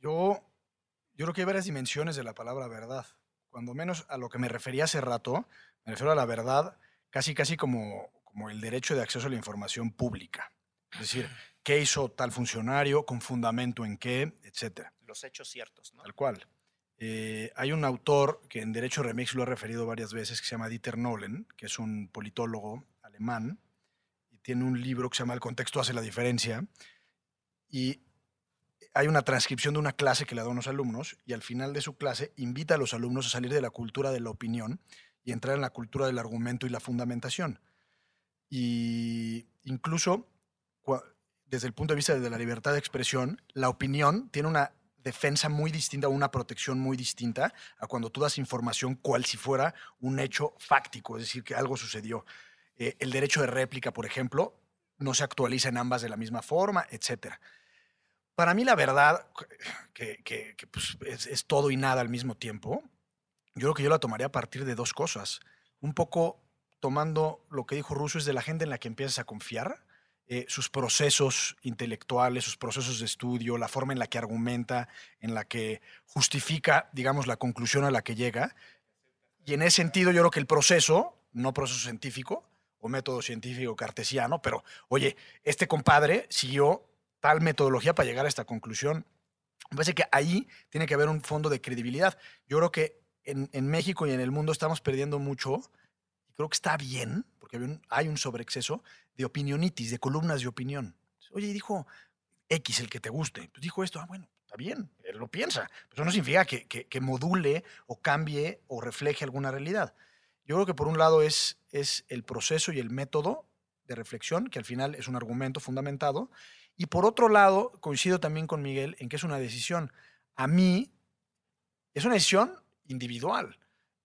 Yo yo creo que hay varias dimensiones de la palabra verdad. Cuando menos a lo que me refería hace rato, me refiero a la verdad casi casi como, como el derecho de acceso a la información pública. Es decir, (clears throat) qué hizo tal funcionario, con fundamento en qué, etcétera. Los hechos ciertos, ¿no? Tal cual. Eh, hay un autor que en Derecho Remix lo he referido varias veces, que se llama Dieter Nolen, que es un politólogo alemán, y tiene un libro que se llama El contexto hace la diferencia. Y hay una transcripción de una clase que le da a unos alumnos y al final de su clase invita a los alumnos a salir de la cultura de la opinión y entrar en la cultura del argumento y la fundamentación. Y incluso desde el punto de vista de la libertad de expresión, la opinión tiene una defensa muy distinta, una protección muy distinta a cuando tú das información cual si fuera un hecho fáctico, es decir, que algo sucedió. Eh, el derecho de réplica, por ejemplo, no se actualiza en ambas de la misma forma, etcétera. Para mí la verdad, que, pues, es, es todo y nada al mismo tiempo, yo creo que yo la tomaría a partir de dos cosas. Un poco tomando lo que dijo Russo, es de la gente en la que empiezas a confiar, eh, sus procesos intelectuales, sus procesos de estudio, la forma en la que argumenta, en la que justifica, digamos, la conclusión a la que llega. Y en ese sentido, yo creo que el proceso, no proceso científico o método científico cartesiano, pero oye, este compadre siguió tal metodología para llegar a esta conclusión. Me parece que ahí tiene que haber un fondo de credibilidad. Yo creo que en, en México y en el mundo estamos perdiendo mucho, y creo que está bien, porque hay un, hay un sobreexceso de opinionitis, de columnas de opinión. Oye, dijo X, el que te guste. Pues dijo esto, ah, bueno, está bien, él lo piensa. Pero eso no significa que, que- que module o cambie o refleje alguna realidad. Yo creo que por un lado es, es el proceso y el método de reflexión, que al final es un argumento fundamentado. Y por otro lado, coincido también con Miguel en que es una decisión. A mí, es una decisión individual.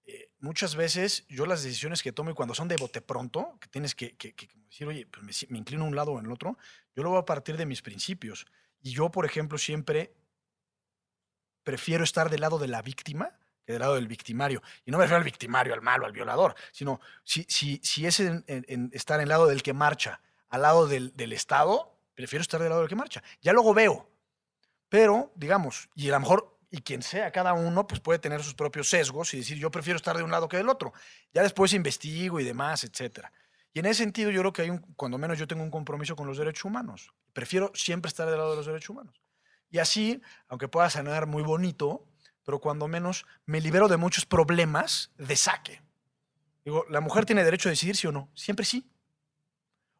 Eh, muchas veces yo las decisiones que tomo y cuando son de bote pronto, que tienes que, que- que decir, oye, pues me, me inclino a un lado o en el otro, yo lo voy a partir de mis principios. Y yo, por ejemplo, siempre prefiero estar del lado de la víctima que del lado del victimario. Y no me refiero al victimario, al malo, al violador, sino si, si, si es en, en- en estar en el lado del que marcha, al lado del, del Estado, prefiero estar del lado del que marcha. Ya luego veo. Pero, digamos, y a lo mejor, y quien sea cada uno, pues puede tener sus propios sesgos y decir, yo prefiero estar de un lado que del otro. Ya después investigo y demás, etcétera. Y en ese sentido, yo creo que hay un, cuando menos yo tengo un compromiso con los derechos humanos. Prefiero siempre estar del lado de los derechos humanos. Y así, aunque pueda sonar muy bonito, pero cuando menos me libero de muchos problemas de saque. Digo, ¿la mujer tiene derecho a decidir sí o no? Siempre sí.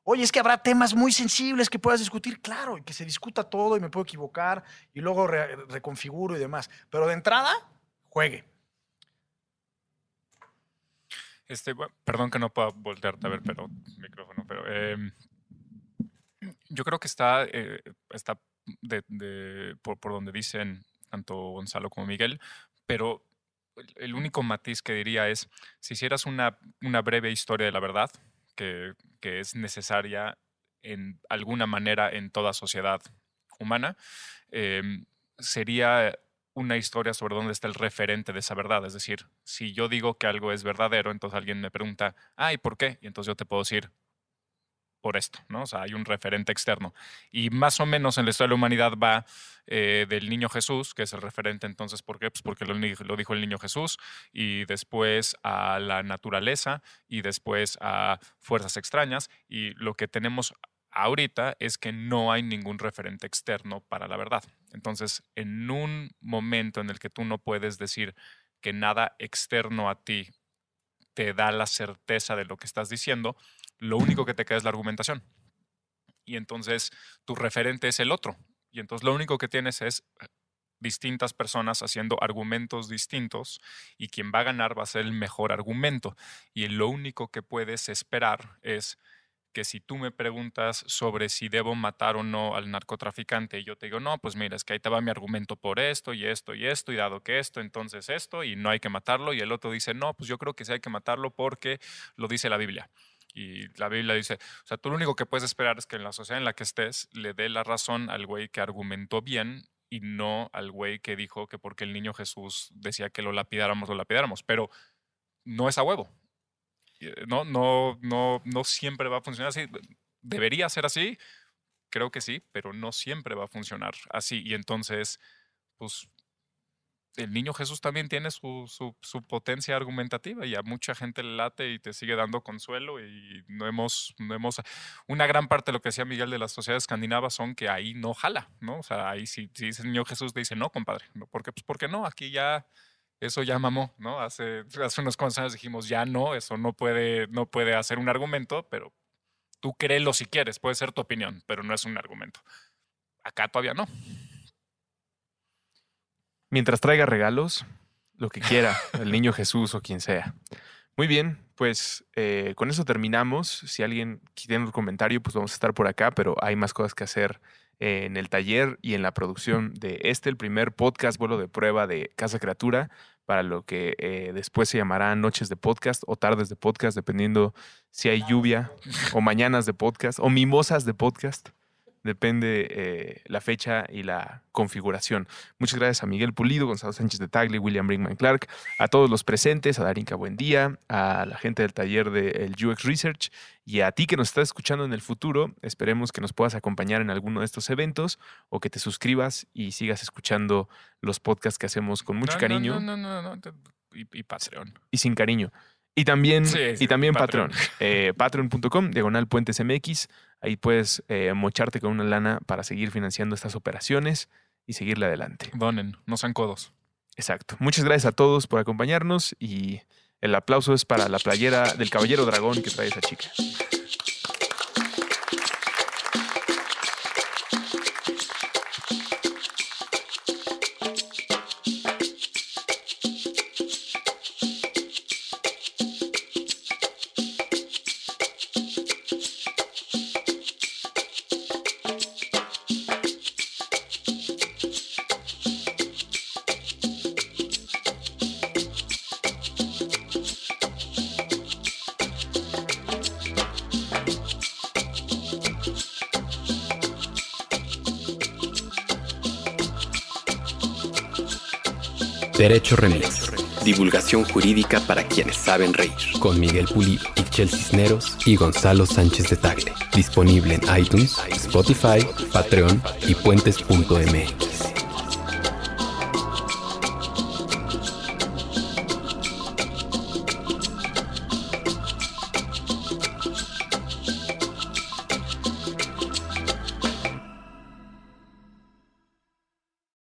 Oye, es que habrá temas muy sensibles que puedas discutir, claro, y que se discuta todo y me puedo equivocar y luego re- reconfiguro y demás. Pero de entrada, juegue. Este, perdón que no pueda voltearte a ver, pero micrófono, pero em, yo creo que está, eh, está por, donde dicen tanto Gonzalo como Miguel, pero el, único matiz que diría es, si hicieras una breve historia de la verdad, que, es necesaria en alguna manera en toda sociedad humana, em, sería una historia sobre dónde está el referente de esa verdad. Es decir, si yo digo que algo es verdadero, entonces alguien me pregunta, ah, ¿y por qué? Y entonces yo te puedo decir, por esto, ¿no? O sea, hay un referente externo. Y más o menos en la historia de la humanidad va eh, del niño Jesús, que es el referente entonces, ¿por qué? Pues porque lo, lo dijo el niño Jesús, y después a la naturaleza, y después a fuerzas extrañas, y lo que tenemos ahorita es que no hay ningún referente externo para la verdad. Entonces, en un momento en el que tú no puedes decir que nada externo a ti te da la certeza de lo que estás diciendo, lo único que te queda es la argumentación. Y entonces tu referente es el otro. Y entonces lo único que tienes es eh, distintas personas haciendo argumentos distintos y quien va a ganar va a ser el mejor argumento. Y lo único que puedes esperar es que si tú me preguntas sobre si debo matar o no al narcotraficante y yo te digo, no, pues mira, es que ahí te mi argumento por esto y esto y esto y dado que esto, entonces esto y no hay que matarlo y el otro dice, no, pues yo creo que sí hay que matarlo porque lo dice la Biblia. Y la Biblia dice, o sea, tú lo único que puedes esperar es que en la sociedad en la que estés le dé la razón al güey que argumentó bien y no al güey que dijo que porque el niño Jesús decía que lo lapidáramos, lo lapidáramos. Pero no es a huevo. Eh, No, no, no, no siempre va a funcionar así. Debería ser así, creo que sí, pero no siempre va a funcionar así. Y entonces, pues el niño Jesús también tiene su, su, su potencia argumentativa y a mucha gente le late y te sigue dando consuelo y no hemos, no hemos, una gran parte de lo que decía Miguel de las sociedades escandinavas son que ahí no jala, ¿no? O sea, ahí si, si dice el niño Jesús te dice, no, compadre, ¿no? ¿por qué? Pues porque no, aquí ya, eso ya mamó, ¿no? Hace, hace unos cuantos años dijimos, ya no, eso no puede, no puede hacer un argumento, pero tú créelo si quieres, puede ser tu opinión, pero no es un argumento. Acá todavía no. Mientras traiga regalos, lo que quiera, (laughs) el niño Jesús o quien sea. Muy bien, pues eh, con eso terminamos. Si alguien tiene un comentario, pues vamos a estar por acá, pero hay más cosas que hacer en el taller y en la producción de este, el primer podcast vuelo de prueba de Casa Criatura, para lo que eh, después se llamará Noches de Podcast o Tardes de Podcast, dependiendo si hay lluvia o mañanas de podcast o mimosas de podcast depende eh, la fecha y la configuración. Muchas gracias a Miguel Pulido, Gonzalo Sánchez de Tagle, William Brinkman Clark, a todos los presentes, a Darinka Buendía, a la gente del taller del UX Research y a ti que nos estás escuchando en el futuro. Esperemos que nos puedas acompañar en alguno de estos eventos o que te suscribas y sigas escuchando los podcasts que hacemos con mucho No, cariño No, no, no, no, Y, y Patreon. y sin cariño. Y también, Sí, sí, y también Patreon. Patreon. Eh, Patreon.com, diagonal puentes MX. Ahí puedes eh, mocharte con una lana para seguir financiando estas operaciones y seguirle adelante. Donen, no sean codos. Exacto. Muchas gracias a todos por acompañarnos y el aplauso es para la playera del Caballero Dragón que trae esa chica. Derecho Remix. Divulgación jurídica para quienes saben reír. Con Miguel Pulido, Ixchel Cisneros y Gonzalo Sánchez de Tagle. Disponible en iTunes, Spotify, Patreon y puentes.mx.